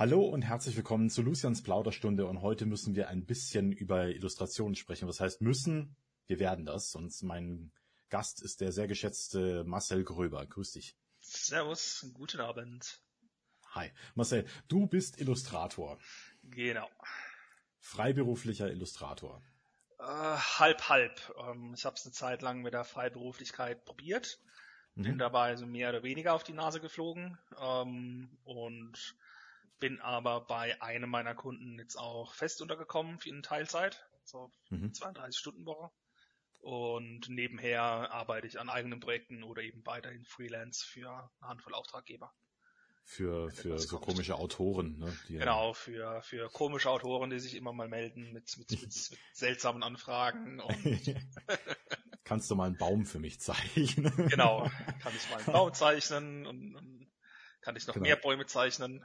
Hallo und herzlich willkommen zu Lucians Plauderstunde und heute müssen wir ein bisschen über Illustrationen sprechen. Was heißt müssen? Wir werden das und mein Gast ist der sehr geschätzte Marcel Gröber. Grüß dich. Servus, guten Abend. Hi. Marcel, du bist Illustrator. Genau. Freiberuflicher Illustrator. Äh, halb, halb. Ähm, ich habe es eine Zeit lang mit der Freiberuflichkeit probiert. Mhm. Bin dabei so mehr oder weniger auf die Nase geflogen. Ähm, und bin aber bei einem meiner Kunden jetzt auch fest untergekommen für eine Teilzeit, so mhm. 32 Stunden Woche. Und nebenher arbeite ich an eigenen Projekten oder eben weiterhin Freelance für eine Handvoll Auftraggeber. Für, für so kommt. komische Autoren, ne? genau, für, für komische Autoren, die sich immer mal melden mit, mit, mit, mit seltsamen Anfragen. Kannst du mal einen Baum für mich zeichnen? genau, kann ich mal einen Baum zeichnen und, und kann ich noch genau. mehr Bäume zeichnen.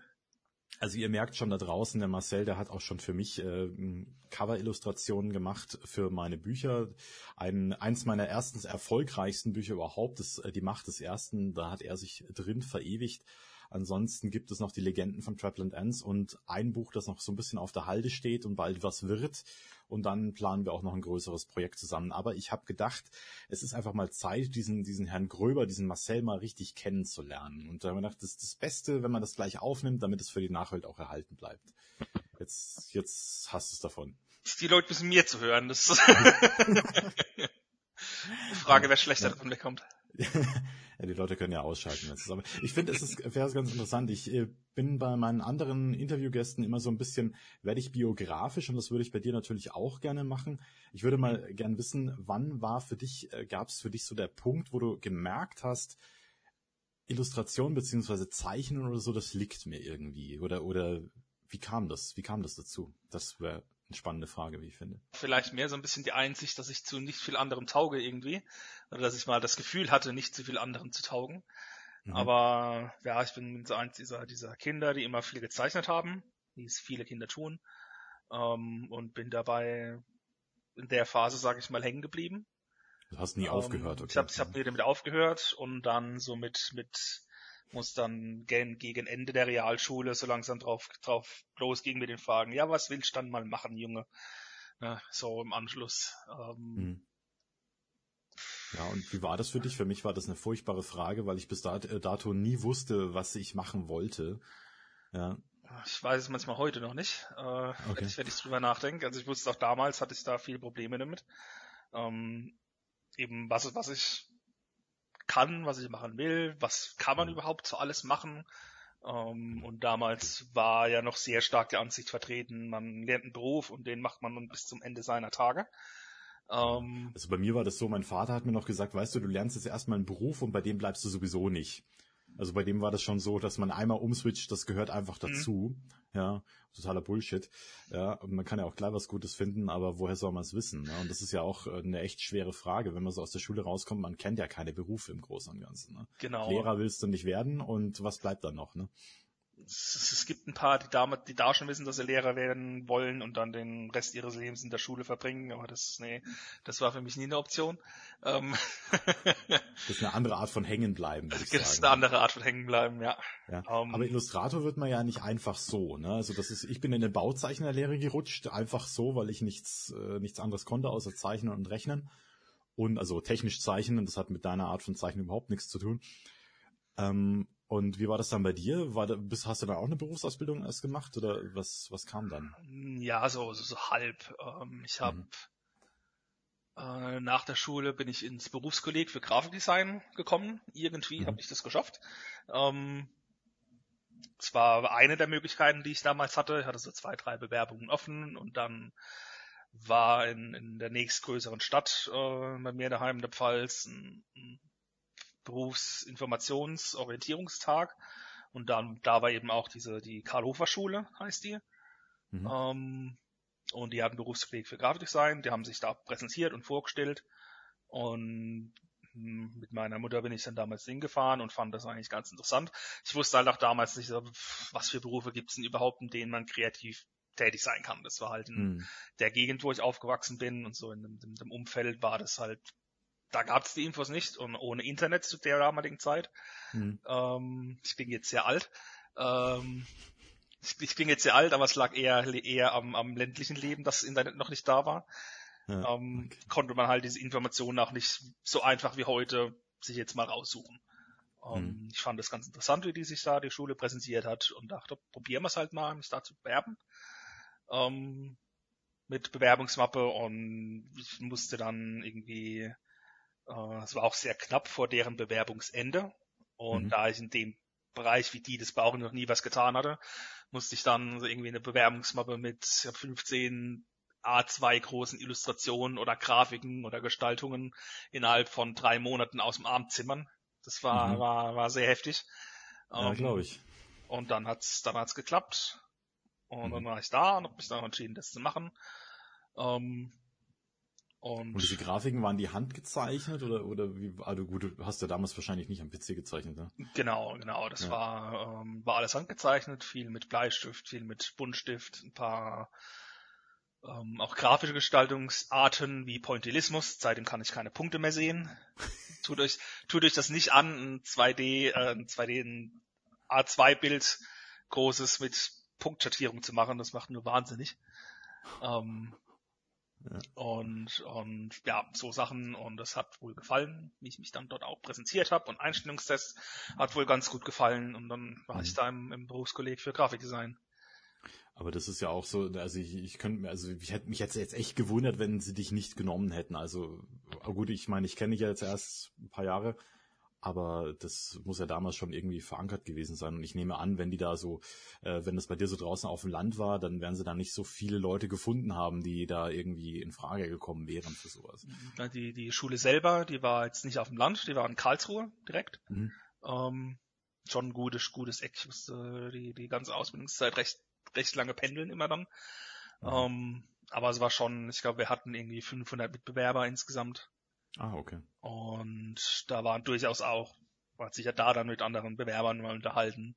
Also ihr merkt schon da draußen, der Marcel, der hat auch schon für mich äh, Cover-Illustrationen gemacht für meine Bücher. Ein, eins meiner ersten erfolgreichsten Bücher überhaupt ist äh, Die Macht des Ersten. Da hat er sich drin verewigt. Ansonsten gibt es noch die Legenden von Trapland Ends und ein Buch, das noch so ein bisschen auf der Halde steht und bald was wird. Und dann planen wir auch noch ein größeres Projekt zusammen. Aber ich habe gedacht, es ist einfach mal Zeit, diesen, diesen Herrn Gröber, diesen Marcel mal richtig kennenzulernen. Und da haben wir gedacht, das ist das Beste, wenn man das gleich aufnimmt, damit es für die Nachwelt auch erhalten bleibt. Jetzt, jetzt hast du es davon. Die Leute müssen mir zu hören. Das Die Frage, wer schlechter davon wegkommt. Ja, die Leute können ja ausschalten. Aber ich finde, es ist wäre ganz interessant. Ich äh, bin bei meinen anderen Interviewgästen immer so ein bisschen, werde ich biografisch und das würde ich bei dir natürlich auch gerne machen. Ich würde mal gern wissen, wann war für dich, äh, gab es für dich so der Punkt, wo du gemerkt hast, Illustration beziehungsweise Zeichnen oder so, das liegt mir irgendwie. Oder, oder wie kam das? Wie kam das dazu? Das wäre eine spannende Frage, wie ich finde. Vielleicht mehr so ein bisschen die Einsicht, dass ich zu nicht viel anderem tauge irgendwie. Oder dass ich mal das Gefühl hatte, nicht zu viel anderem zu taugen. Mhm. Aber ja, ich bin so eins dieser, dieser Kinder, die immer viel gezeichnet haben, wie es viele Kinder tun. Ähm, und bin dabei in der Phase, sage ich mal, hängen geblieben. Du hast nie ähm, aufgehört, okay. Ich habe ich hab nie damit aufgehört und dann so mit, mit muss dann gegen, gegen Ende der Realschule so langsam drauf, drauf losgehen mit den Fragen, ja, was willst du dann mal machen, Junge? Ja, so im Anschluss. Ähm, hm. Ja, und wie war das für dich? Für mich war das eine furchtbare Frage, weil ich bis äh, dato nie wusste, was ich machen wollte. Ja. Ich weiß es manchmal heute noch nicht, äh, okay. wenn, ich, wenn ich drüber nachdenke. Also ich wusste auch damals, hatte ich da viele Probleme damit. Ähm, eben was, was ich kann, was ich machen will, was kann man mhm. überhaupt so alles machen. Ähm, und damals war ja noch sehr stark die Ansicht vertreten, man lernt einen Beruf und den macht man nun bis zum Ende seiner Tage. Ähm, also bei mir war das so, mein Vater hat mir noch gesagt, weißt du, du lernst jetzt erstmal einen Beruf und bei dem bleibst du sowieso nicht. Also bei dem war das schon so, dass man einmal umswitcht, das gehört einfach mhm. dazu. Mhm. Ja, totaler Bullshit. Ja, und man kann ja auch gleich was Gutes finden, aber woher soll man es wissen? Ne? Und das ist ja auch äh, eine echt schwere Frage, wenn man so aus der Schule rauskommt, man kennt ja keine Berufe im Großen und Ganzen. Ne? Genau. Lehrer willst du nicht werden und was bleibt dann noch? Ne? Es, es gibt ein paar, die da, die da schon wissen, dass sie Lehrer werden wollen und dann den Rest ihres Lebens in der Schule verbringen, aber das, nee, das war für mich nie eine Option. Ähm das ist eine andere Art von Hängenbleiben, würde ich das sagen. Ist eine andere Art von Hängenbleiben, ja. ja. Um, ähm, aber Illustrator wird man ja nicht einfach so, ne? Also das ist, ich bin in eine Bauzeichnerlehre gerutscht, einfach so, weil ich nichts, äh, nichts anderes konnte, außer zeichnen und rechnen. Und also technisch zeichnen, das hat mit deiner Art von Zeichnen überhaupt nichts zu tun. Ähm, und wie war das dann bei dir? War da, bist, hast du da auch eine Berufsausbildung erst gemacht oder was, was kam dann? Ja, so, so, so halb. Ähm, ich habe mhm. äh, nach der Schule bin ich ins Berufskolleg für Grafikdesign gekommen. Irgendwie mhm. habe ich das geschafft. Ähm, es war eine der Möglichkeiten, die ich damals hatte. Ich hatte so zwei, drei Bewerbungen offen und dann war in, in der nächstgrößeren Stadt äh, bei mir daheim in der Pfalz ein, ein Berufsinformationsorientierungstag und dann da war eben auch diese die Karl-Hofer-Schule heißt die mhm. ähm, und die hatten Berufskolleg für Grafikdesign, die haben sich da präsentiert und vorgestellt und hm, mit meiner Mutter bin ich dann damals hingefahren und fand das eigentlich ganz interessant. Ich wusste halt auch damals nicht, was für Berufe gibt es denn überhaupt, in denen man kreativ tätig sein kann. Das war halt in mhm. der Gegend, wo ich aufgewachsen bin und so in dem, in dem Umfeld war das halt da gab es die Infos nicht und ohne Internet zu der damaligen Zeit. Mhm. Ähm, ich bin jetzt sehr alt. Ähm, ich, ich bin jetzt sehr alt, aber es lag eher, eher am, am ländlichen Leben, dass das Internet noch nicht da war. Ja, ähm, okay. Konnte man halt diese Informationen auch nicht so einfach wie heute sich jetzt mal raussuchen. Ähm, mhm. Ich fand das ganz interessant, wie die sich da die Schule präsentiert hat und dachte, probieren wir es halt mal, mich da zu bewerben. Ähm, mit Bewerbungsmappe und ich musste dann irgendwie, es war auch sehr knapp vor deren Bewerbungsende und mhm. da ich in dem Bereich wie die das bei auch noch nie was getan hatte, musste ich dann irgendwie eine Bewerbungsmappe mit 15 A2 großen Illustrationen oder Grafiken oder Gestaltungen innerhalb von drei Monaten aus dem Arm zimmern. Das war, mhm. war, war sehr heftig. Ja, um, glaube ich. Und dann hat's, dann hat's geklappt. Und mhm. dann war ich da und habe mich dann entschieden, das zu machen. Ähm, und, und diese Grafiken waren die handgezeichnet oder oder wie? Also gut, du hast ja damals wahrscheinlich nicht am PC gezeichnet, ne? Genau, genau. Das ja. war ähm, war alles handgezeichnet, viel mit Bleistift, viel mit Buntstift, ein paar ähm, auch grafische Gestaltungsarten wie Pointillismus. Seitdem kann ich keine Punkte mehr sehen. tut euch tut euch das nicht an, ein 2D äh, ein 2D ein A2 Bild großes mit Punktschattierung zu machen. Das macht nur wahnsinnig. Ähm, ja. Und, und ja, so Sachen und das hat wohl gefallen, wie ich mich dann dort auch präsentiert habe und Einstellungstest hat wohl ganz gut gefallen und dann war mhm. ich da im, im Berufskolleg für Grafikdesign. Aber das ist ja auch so, also ich, ich könnte mir, also ich hätte mich jetzt jetzt echt gewundert, wenn sie dich nicht genommen hätten. Also gut, ich meine, ich kenne dich ja jetzt erst ein paar Jahre, aber das muss ja damals schon irgendwie verankert gewesen sein. Und ich nehme an, wenn die da so, äh, wenn das bei dir so draußen auf dem Land war, dann werden sie da nicht so viele Leute gefunden haben, die da irgendwie in Frage gekommen wären für sowas. Die, die Schule selber, die war jetzt nicht auf dem Land, die war in Karlsruhe direkt. Mhm. Ähm, schon ein gutes, gutes Eck. Ich musste die, die ganze Ausbildungszeit recht, recht lange pendeln immer dann. Mhm. Ähm, aber es war schon, ich glaube, wir hatten irgendwie 500 Mitbewerber insgesamt. Ah, okay. Und da waren durchaus auch, war sich ja da dann mit anderen Bewerbern mal unterhalten.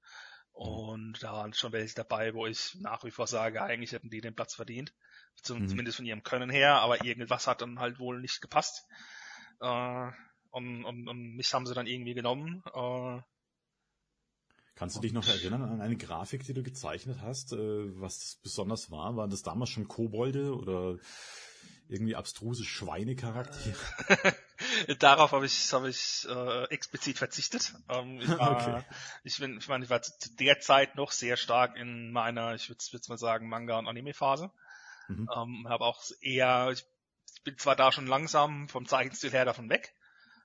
Und da waren schon welche dabei, wo ich nach wie vor sage, eigentlich hätten die den Platz verdient. Mhm. Zumindest von ihrem Können her, aber irgendwas hat dann halt wohl nicht gepasst. Äh, und, und, und mich haben sie dann irgendwie genommen. Äh, Kannst du dich noch erinnern an eine Grafik, die du gezeichnet hast, äh, was besonders war? Waren das damals schon Kobolde oder irgendwie abstruse Schweinecharaktere? Darauf habe ich, hab ich äh, explizit verzichtet. Ähm, ich, war, okay. ich, bin, ich meine, ich war zu der Zeit noch sehr stark in meiner, ich würde würd mal sagen, Manga- und Anime-Phase. Mhm. Ähm, habe auch eher, ich, bin zwar da schon langsam vom Zeichenstil her davon weg,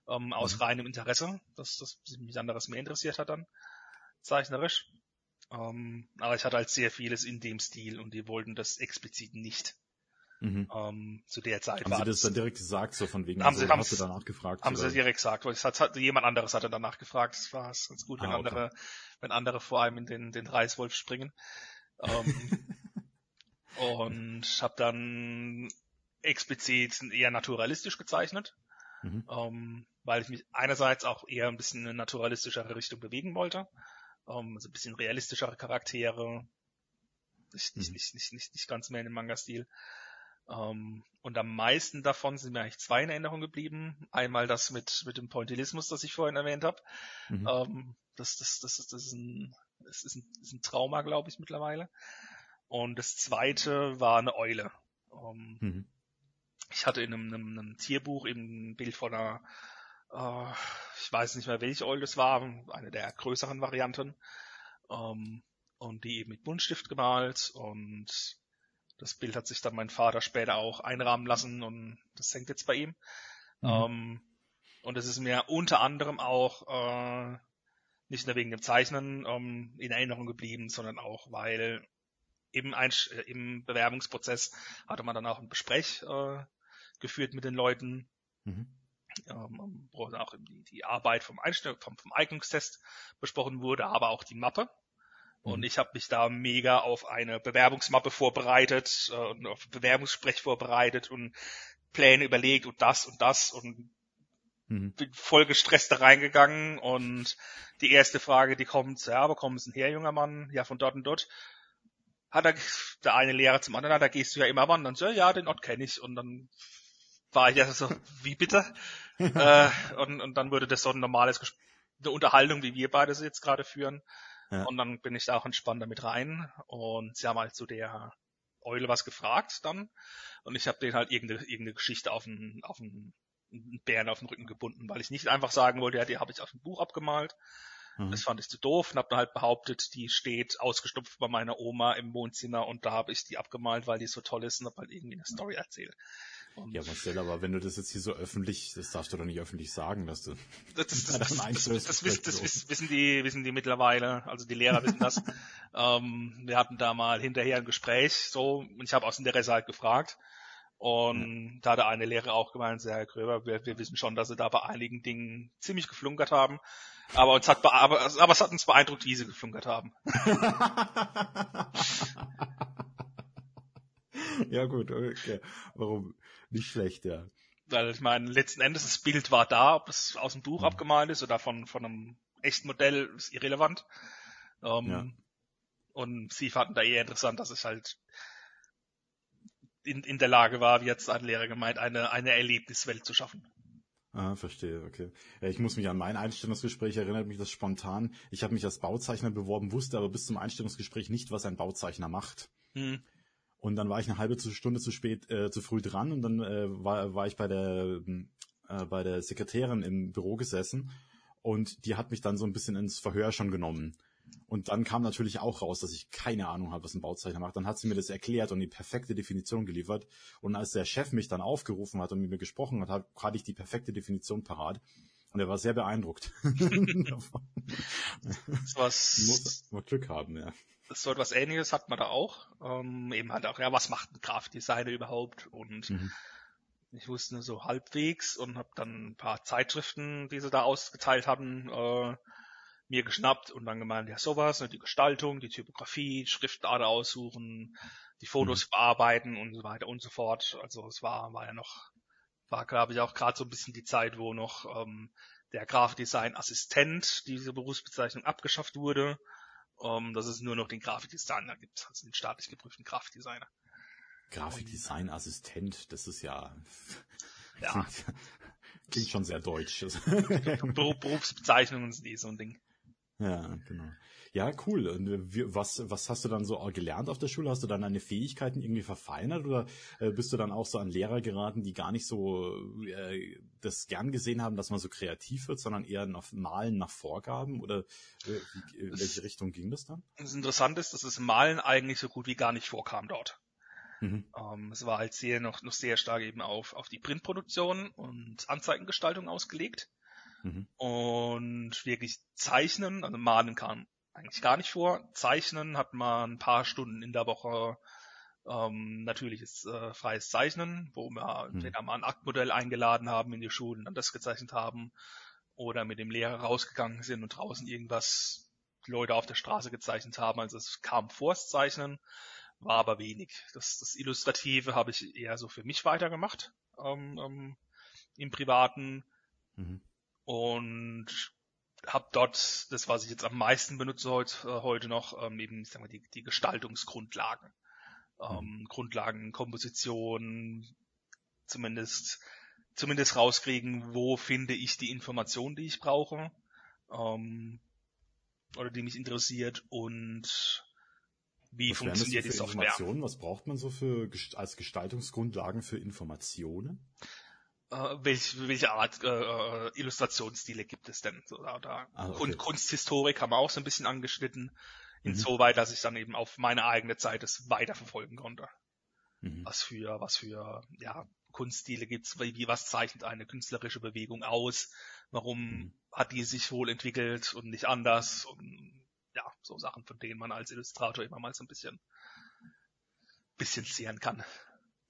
ähm, aus mhm. reinem Interesse, dass, dass mich anderes mehr interessiert hat dann, zeichnerisch. Ähm, aber ich hatte halt sehr vieles in dem Stil und die wollten das explizit nicht. Mhm. Ähm, zu der Zeit haben war. Haben Sie das dann direkt gesagt, so von wegen, haben also, Sie, hast du danach gefragt? Haben oder? Sie direkt gesagt, weil es hat, hat, jemand anderes hatte danach gefragt. Es war ganz gut, wenn ah, okay. andere, wenn andere vor allem in den, den Reißwolf springen. Ähm, und habe dann explizit eher naturalistisch gezeichnet, mhm. ähm, weil ich mich einerseits auch eher ein bisschen in eine naturalistischere Richtung bewegen wollte, ähm, also ein bisschen realistischere Charaktere, nicht, mhm. nicht, nicht, nicht, nicht, ganz mehr in dem Manga-Stil. Ähm, und am meisten davon sind mir eigentlich zwei in Erinnerung geblieben. Einmal das mit, mit dem Pointillismus, das ich vorhin erwähnt habe. Mhm. Ähm, das, das, das, das, das, ist ein, das ist ein, ist ein Trauma, glaube ich, mittlerweile. Und das zweite war eine Eule. Ähm, mhm. Ich hatte in einem, einem, einem, Tierbuch eben ein Bild von einer, äh, ich weiß nicht mehr, welche Eule es war, eine der größeren Varianten. Und die eben mit Buntstift gemalt und das Bild hat sich dann mein Vater später auch einrahmen lassen und das hängt jetzt bei ihm. Mhm. Ähm, und es ist mir unter anderem auch äh, nicht nur wegen dem Zeichnen ähm, in Erinnerung geblieben, sondern auch, weil im, Einsch äh, im Bewerbungsprozess hatte man dann auch ein Gespräch äh, geführt mit den Leuten, mhm. ähm, wo dann auch die, die Arbeit vom, Einstell vom, vom Eignungstest besprochen wurde, aber auch die Mappe. Und mhm. ich habe mich da mega auf eine Bewerbungsmappe vorbereitet äh, und auf Bewerbungssprech vorbereitet und Pläne überlegt und das und das und mhm. bin voll gestresst da reingegangen und die erste Frage, die kommt, ja, wo kommen Sie denn her, junger Mann? Ja, von dort und dort. Hat er, der eine Lehrer zum anderen, da gehst du ja immer wandern. So, ja, den Ort kenne ich. Und dann war ich ja so, wie bitte? äh, und, und dann wurde das so ein normales Gespräch, eine Unterhaltung, wie wir beide sie jetzt gerade führen Ja. Und dann bin ich da auch entspannt damit rein. Und sie haben halt zu der Eule was gefragt dann. Und ich habe denen halt irgendeine, irgendeine Geschichte auf einen, auf einen Bären auf den Rücken gebunden, weil ich nicht einfach sagen wollte, ja, die habe ich auf dem Buch abgemalt. Mhm. Das fand ich zu doof und habe dann halt behauptet, die steht ausgestopft bei meiner Oma im Wohnzimmer und da habe ich die abgemalt, weil die so toll ist und habe halt irgendwie eine Story erzählt. Und ja, Marcel, aber wenn du das jetzt hier so öffentlich, das darfst du doch nicht öffentlich sagen, dass du das, das, das, das, das, das, wissen, das wissen die, wissen die mittlerweile, also die Lehrer wissen das. ähm, wir hatten da mal hinterher ein Gespräch, so, und ich habe aus Interesse halt gefragt. Und ja. da hat der eine Lehrer auch gemeint, sehr Herr Gröber, wir, wir wissen schon, dass sie da bei einigen Dingen ziemlich geflunkert haben. Aber uns hat, aber, aber es hat uns beeindruckt, wie sie geflunkert haben. ja gut, okay. Warum? Nicht schlecht, ja. Weil ich meine, letzten Endes das Bild war da, ob es aus dem Buch mhm. abgemalt ist oder von, von einem echten Modell, ist irrelevant. Ähm, ja. Und sie fanden da eher interessant, dass es halt in, in der Lage war, wie jetzt ein Lehrer gemeint, eine, eine Erlebniswelt zu schaffen. Ah, verstehe, okay. Ja, ich muss mich an mein Einstellungsgespräch erinnert mich das spontan. Ich habe mich als Bauzeichner beworben, wusste aber bis zum Einstellungsgespräch nicht, was ein Bauzeichner macht. Hm. Und dann war ich eine halbe Stunde zu spät, äh, zu früh dran und dann äh, war, war ich bei der äh, bei der Sekretärin im Büro gesessen und die hat mich dann so ein bisschen ins Verhör schon genommen. Und dann kam natürlich auch raus, dass ich keine Ahnung habe, was ein Bauzeichner macht. Dann hat sie mir das erklärt und die perfekte Definition geliefert. Und als der Chef mich dann aufgerufen hat und mit mir gesprochen hat, hatte ich die perfekte Definition parat. Und er war sehr beeindruckt. was muss man Glück haben, ja. So etwas ähnliches hat man da auch. Ähm, eben halt auch, ja, was macht ein Grafikdesigner überhaupt? Und mhm. ich wusste nur so halbwegs und habe dann ein paar Zeitschriften, die sie da ausgeteilt hatten, äh, mir geschnappt und dann gemeint, ja sowas, ne, die Gestaltung, die Typografie, Schriftart aussuchen, die Fotos mhm. bearbeiten und so weiter und so fort. Also es war, war ja noch, war glaube ich auch gerade so ein bisschen die Zeit, wo noch ähm, der Grafikdesign-Assistent, diese Berufsbezeichnung abgeschafft wurde, ähm, dass es nur noch den Grafikdesigner gibt, also den staatlich geprüften Grafikdesigner. Grafikdesign-Assistent, das ist ja, ja. klingt schon sehr deutsch. Berufsbezeichnungen sind eh so ein Ding. Ja, genau. Ja, cool. Und äh, was, was hast du dann so gelernt auf der Schule? Hast du dann deine Fähigkeiten irgendwie verfeinert oder äh, bist du dann auch so an Lehrer geraten, die gar nicht so äh, das gern gesehen haben, dass man so kreativ wird, sondern eher nach Malen nach Vorgaben? Oder äh, in welche Richtung ging das dann? Das Interessante ist, dass das Malen eigentlich so gut wie gar nicht vorkam dort. Mhm. Ähm, es war halt sehr noch, noch sehr stark eben auf, auf die Printproduktion und Anzeigengestaltung ausgelegt. Mhm. Und wirklich zeichnen, also malen kam eigentlich gar nicht vor. Zeichnen hat man ein paar Stunden in der Woche ähm, natürliches äh, freies Zeichnen, wo wir mhm. entweder mal ein Aktmodell eingeladen haben in die Schulen, dann das gezeichnet haben oder mit dem Lehrer rausgegangen sind und draußen irgendwas Leute auf der Straße gezeichnet haben. Also es kam vors Zeichnen, war aber wenig. Das, das Illustrative habe ich eher so für mich weitergemacht ähm, ähm, im Privaten. Mhm und habe dort das, was ich jetzt am meisten benutze heute, äh, heute noch, ähm, eben sagen wir, die, die Gestaltungsgrundlagen. Ähm, mhm. Grundlagen, Komposition, zumindest, zumindest rauskriegen, wo finde ich die Information, die ich brauche, ähm, oder die mich interessiert und wie was funktioniert die Software. Was braucht man so für als Gestaltungsgrundlagen für Informationen? Äh, welche, welche Art äh, äh, Illustrationsstile gibt es denn? So, da, da. Ah, okay. Und Kunsthistorik haben wir auch so ein bisschen angeschnitten, mhm. insoweit, dass ich dann eben auf meine eigene Zeit es weiterverfolgen konnte. Mhm. Was für, was für, ja, Kunststile gibt's, wie, wie was zeichnet eine künstlerische Bewegung aus, warum mhm. hat die sich wohl entwickelt und nicht anders und ja, so Sachen, von denen man als Illustrator immer mal so ein bisschen bisschen zehren kann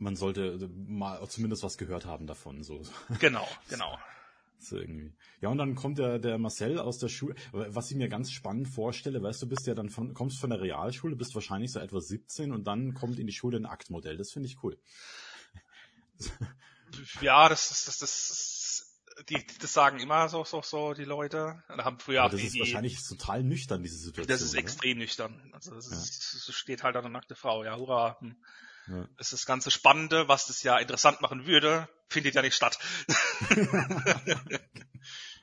man sollte mal zumindest was gehört haben davon. So. Genau, genau. So irgendwie. Ja, und dann kommt der, der Marcel aus der Schule. Was ich mir ganz spannend vorstelle, weißt du, bist ja dann von, kommst von der Realschule, bist wahrscheinlich so etwa 17 und dann kommt in die Schule ein Aktmodell. Das finde ich cool. Ja, das ist, das, das, das, die, das sagen immer so, so, so die Leute. Da haben früher Aber das die, ist wahrscheinlich total nüchtern, diese Situation. Das ist oder? extrem nüchtern. Also, das, ist, ja. das steht halt an der nackte Frau. Ja, hurra. Ja. Das ist das ganze Spannende, was das ja interessant machen würde, findet ja nicht statt.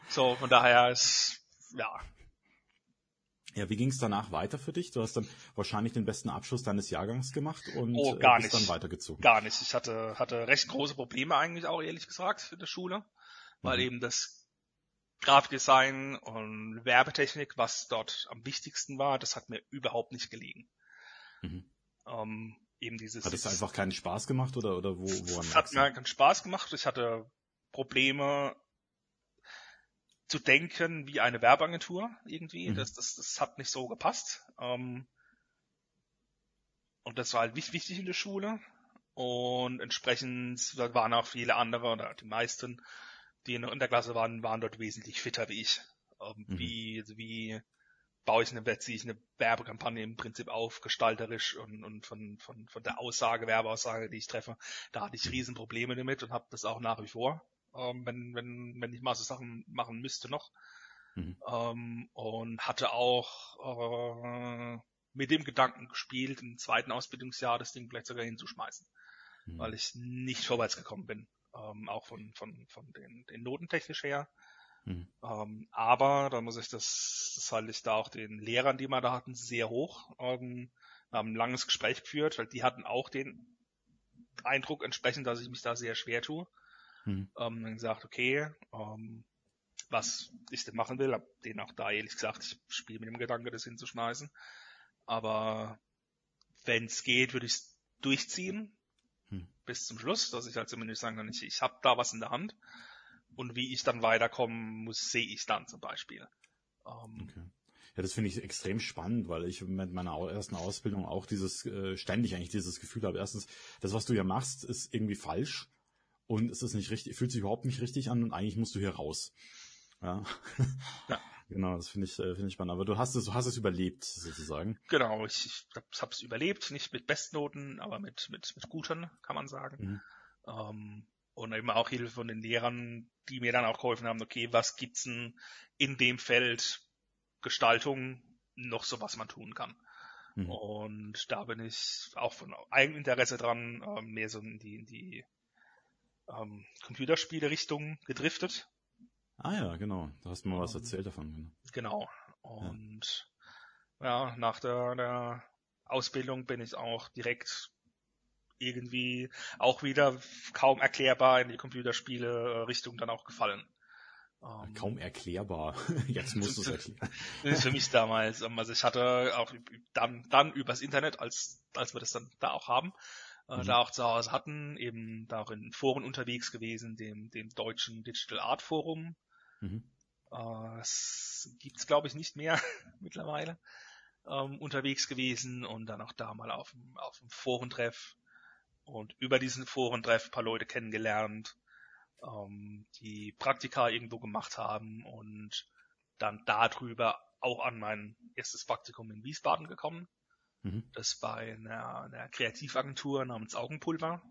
so, von daher ist, ja. Ja, wie ging es danach weiter für dich? Du hast dann wahrscheinlich den besten Abschluss deines Jahrgangs gemacht und oh, gar bist nicht. dann weitergezogen. Gar nicht. Ich hatte, hatte recht große Probleme eigentlich auch, ehrlich gesagt, in der Schule, weil mhm. eben das Grafikdesign und Werbetechnik, was dort am wichtigsten war, das hat mir überhaupt nicht gelegen. Mhm. Ähm, eben dieses. Hat es einfach keinen Spaß gemacht oder, oder wo, woran Es hat mir keinen Spaß gemacht. Ich hatte Probleme, zu denken wie eine Werbeagentur irgendwie. Mhm. Das, das, das hat nicht so gepasst. Ähm, und das war halt wichtig in der Schule. Und entsprechend waren auch viele andere oder die meisten, die in der Klasse waren, waren dort wesentlich fitter wie ich. Ähm, mhm. Wie, also wie baue ich eine, ziehe ich eine Werbekampagne im Prinzip auf, gestalterisch und, und von, von, von der Aussage, Werbeaussage, die ich treffe, da hatte ich mhm. Riesenprobleme damit und habe das auch nach wie vor ähm, wenn, wenn, wenn ich mal so Sachen machen müsste noch. Mhm. Ähm, und hatte auch äh, mit dem Gedanken gespielt, im zweiten Ausbildungsjahr das Ding vielleicht sogar hinzuschmeißen, mhm. weil ich nicht vorwärts gekommen bin, ähm, auch von, von, von den, den Noten technisch her. Mhm. Ähm, aber da muss ich das, das halte ich da auch den Lehrern, die wir da hatten, sehr hoch. Ähm, haben ein langes Gespräch geführt, weil die hatten auch den Eindruck entsprechend, dass ich mich da sehr schwer tue. Mhm. Ähm, dann gesagt, okay, ähm, was ich denn machen will, hab denen auch da ehrlich gesagt, ich spiele mit dem Gedanke, das hinzuschmeißen. Aber wenn es geht, würde ich es durchziehen hm. bis zum Schluss, dass ich halt zumindest sagen kann, ich, ich habe da was in der Hand und wie ich dann weiterkommen muss, sehe ich dann zum Beispiel. Ähm, okay. Ja, das finde ich extrem spannend, weil ich mit meiner ersten Ausbildung auch dieses äh, ständig eigentlich dieses Gefühl habe. Erstens, das was du ja machst, ist irgendwie falsch und es ist nicht richtig, fühlt sich überhaupt nicht richtig an und eigentlich musst du hier raus. Ja. ja. Genau, das finde ich, äh, finde ich spannend. Aber du hast es, du hast es überlebt, sozusagen. Genau, ich, ich habe es überlebt, nicht mit Bestnoten, aber mit, mit, mit guten, kann man sagen. Mhm. Ähm, und eben auch Hilfe von den Lehrern, die mir dann auch geholfen haben, okay, was gibt's denn in dem Feld Gestaltung noch so, was man tun kann. Mhm. Und da bin ich auch von Eigeninteresse dran, ähm, mehr so in die, in die ähm, Computerspiele-Richtung gedriftet. Ah ja, genau. Da hast du mal was ähm, erzählt davon. Genau. Und ja, ja nach der, der Ausbildung bin ich auch direkt irgendwie auch wieder kaum erklärbar in die Computerspiele-Richtung dann auch gefallen. Ähm, kaum erklärbar. Jetzt musst du es erklären. Für mich damals. Ähm, also ich hatte auch dann, dann übers Internet, als, als wir das dann da auch haben, äh, mhm. da auch zu Hause hatten, eben da auch in Foren unterwegs gewesen, dem, dem deutschen Digital Art Forum. Mhm. Äh, das gibt's glaube ich nicht mehr mittlerweile. Ähm, unterwegs gewesen und dann auch da mal auf dem, auf dem Forentreff und über diesen Forentreff ein paar Leute kennengelernt, ähm, die Praktika irgendwo gemacht haben und dann darüber auch an mein erstes Praktikum in Wiesbaden gekommen. Mhm. das bei einer, einer Kreativagentur namens Augenpulver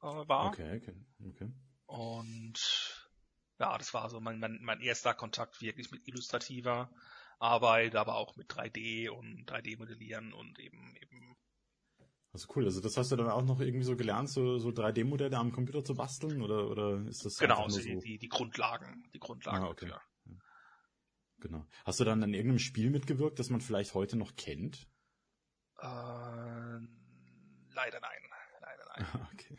äh, war. Okay, okay, okay. Und ja, das war so mein, mein, mein erster Kontakt wirklich mit illustrativer Arbeit, aber auch mit 3D und 3D-Modellieren und eben eben also cool, also das hast du dann auch noch irgendwie so gelernt, so, so 3D-Modelle am Computer zu basteln oder, oder ist das Genau, so die, die, Grundlagen, die Grundlagen. Ah, okay. Ja. Genau. Hast du dann an irgendeinem Spiel mitgewirkt, das man vielleicht heute noch kennt? Äh, leider nein. Leider nein. Okay.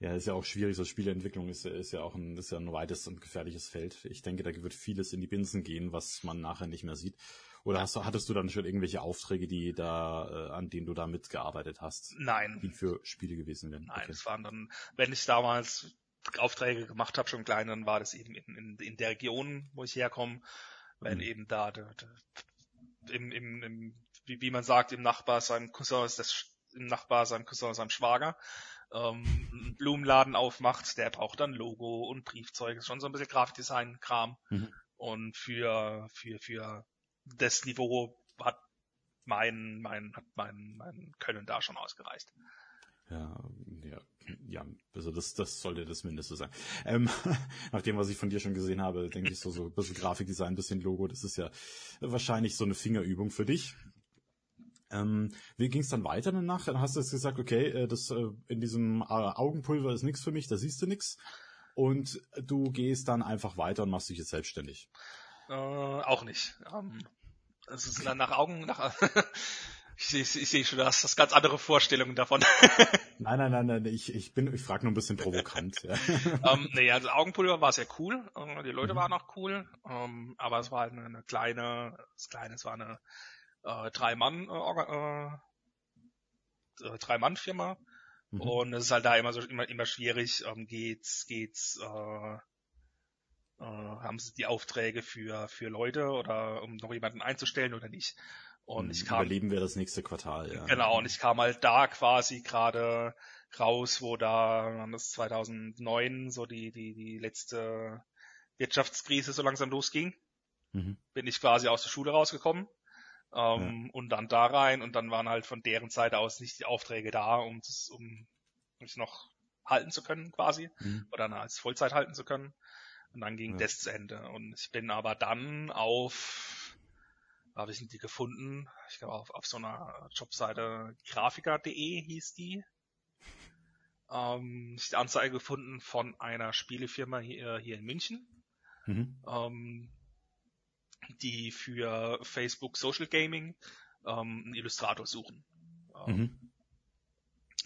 Ja, ist ja auch schwierig. So Spieleentwicklung ist, ist ja auch ein, ist ja ein weites und gefährliches Feld. Ich denke, da wird vieles in die Binsen gehen, was man nachher nicht mehr sieht. Oder hast du, hattest du dann schon irgendwelche Aufträge, die da, äh, an denen du da mitgearbeitet hast? Nein. Die für Spiele gewesen wären? Nein, okay. es waren dann, wenn ich damals Aufträge gemacht habe, schon klein, dann war das eben in, in, in der Region, wo ich herkomme, wenn mhm. eben da de, de, im, im, im wie, wie man sagt, im Nachbar seinem Cousin ist das im Nachbar seinem Cousin seinem Schwager ähm, einen Blumenladen aufmacht, der braucht dann Logo und Briefzeug, ist schon so ein bisschen Grafikdesign-Kram. Mhm. Und für, für, für das Niveau hat mein, mein, hat mein, mein Können da schon ausgereicht. Ja, ja, ja, also das, das sollte das Mindeste sein. Ähm, nach dem, was ich von dir schon gesehen habe, denke ich so, so ein bisschen Grafikdesign, ein bisschen Logo, das ist ja wahrscheinlich so eine Fingerübung für dich. Ähm, wie ging es dann weiter danach? Dann hast du jetzt gesagt, okay, äh, das äh, in diesem äh, Augenpulver ist nichts für mich, da siehst du nichts. Und du gehst dann einfach weiter und machst dich jetzt selbstständig. Äh, auch nicht. Ähm, Das ist nach Augen, nach, ich, ich, ich sehe schon, du hast das ganz andere Vorstellungen davon. nein, nein, nein, nein, ich, ich bin, ich frage nur ein bisschen provokant. ja. ähm, nee, also Augenpulver war sehr cool, äh, die Leute mhm. waren auch cool, ähm, aber es war halt eine, eine kleine, das kleine, es war eine äh, drei Mann äh, äh, drei Mann Firma mhm. und es ist halt da immer so immer immer schwierig, ähm, geht's geht's äh, äh, haben sie die Aufträge für für Leute oder um noch jemanden einzustellen oder nicht. Und mhm, ich kam. Überleben wir das nächste Quartal, ja. Genau, und ich kam halt da quasi gerade raus, wo da, das 2009 so die, die, die letzte Wirtschaftskrise so langsam losging. Mhm. Bin ich quasi aus der Schule rausgekommen. Ähm, ja. Und dann da rein und dann waren halt von deren Seite aus nicht die Aufträge da, um das, um mich noch halten zu können quasi. Mhm. Oder als Vollzeit halten zu können. Und dann ging ja. das zu Ende. Und ich bin aber dann auf habe ich die gefunden. Ich glaube auf, auf so einer Jobseite grafiker.de hieß die. Ähm, ich die Anzeige gefunden von einer Spielefirma hier, hier in München, mhm. ähm, die für Facebook Social Gaming ähm, einen Illustrator suchen. Ähm, mhm.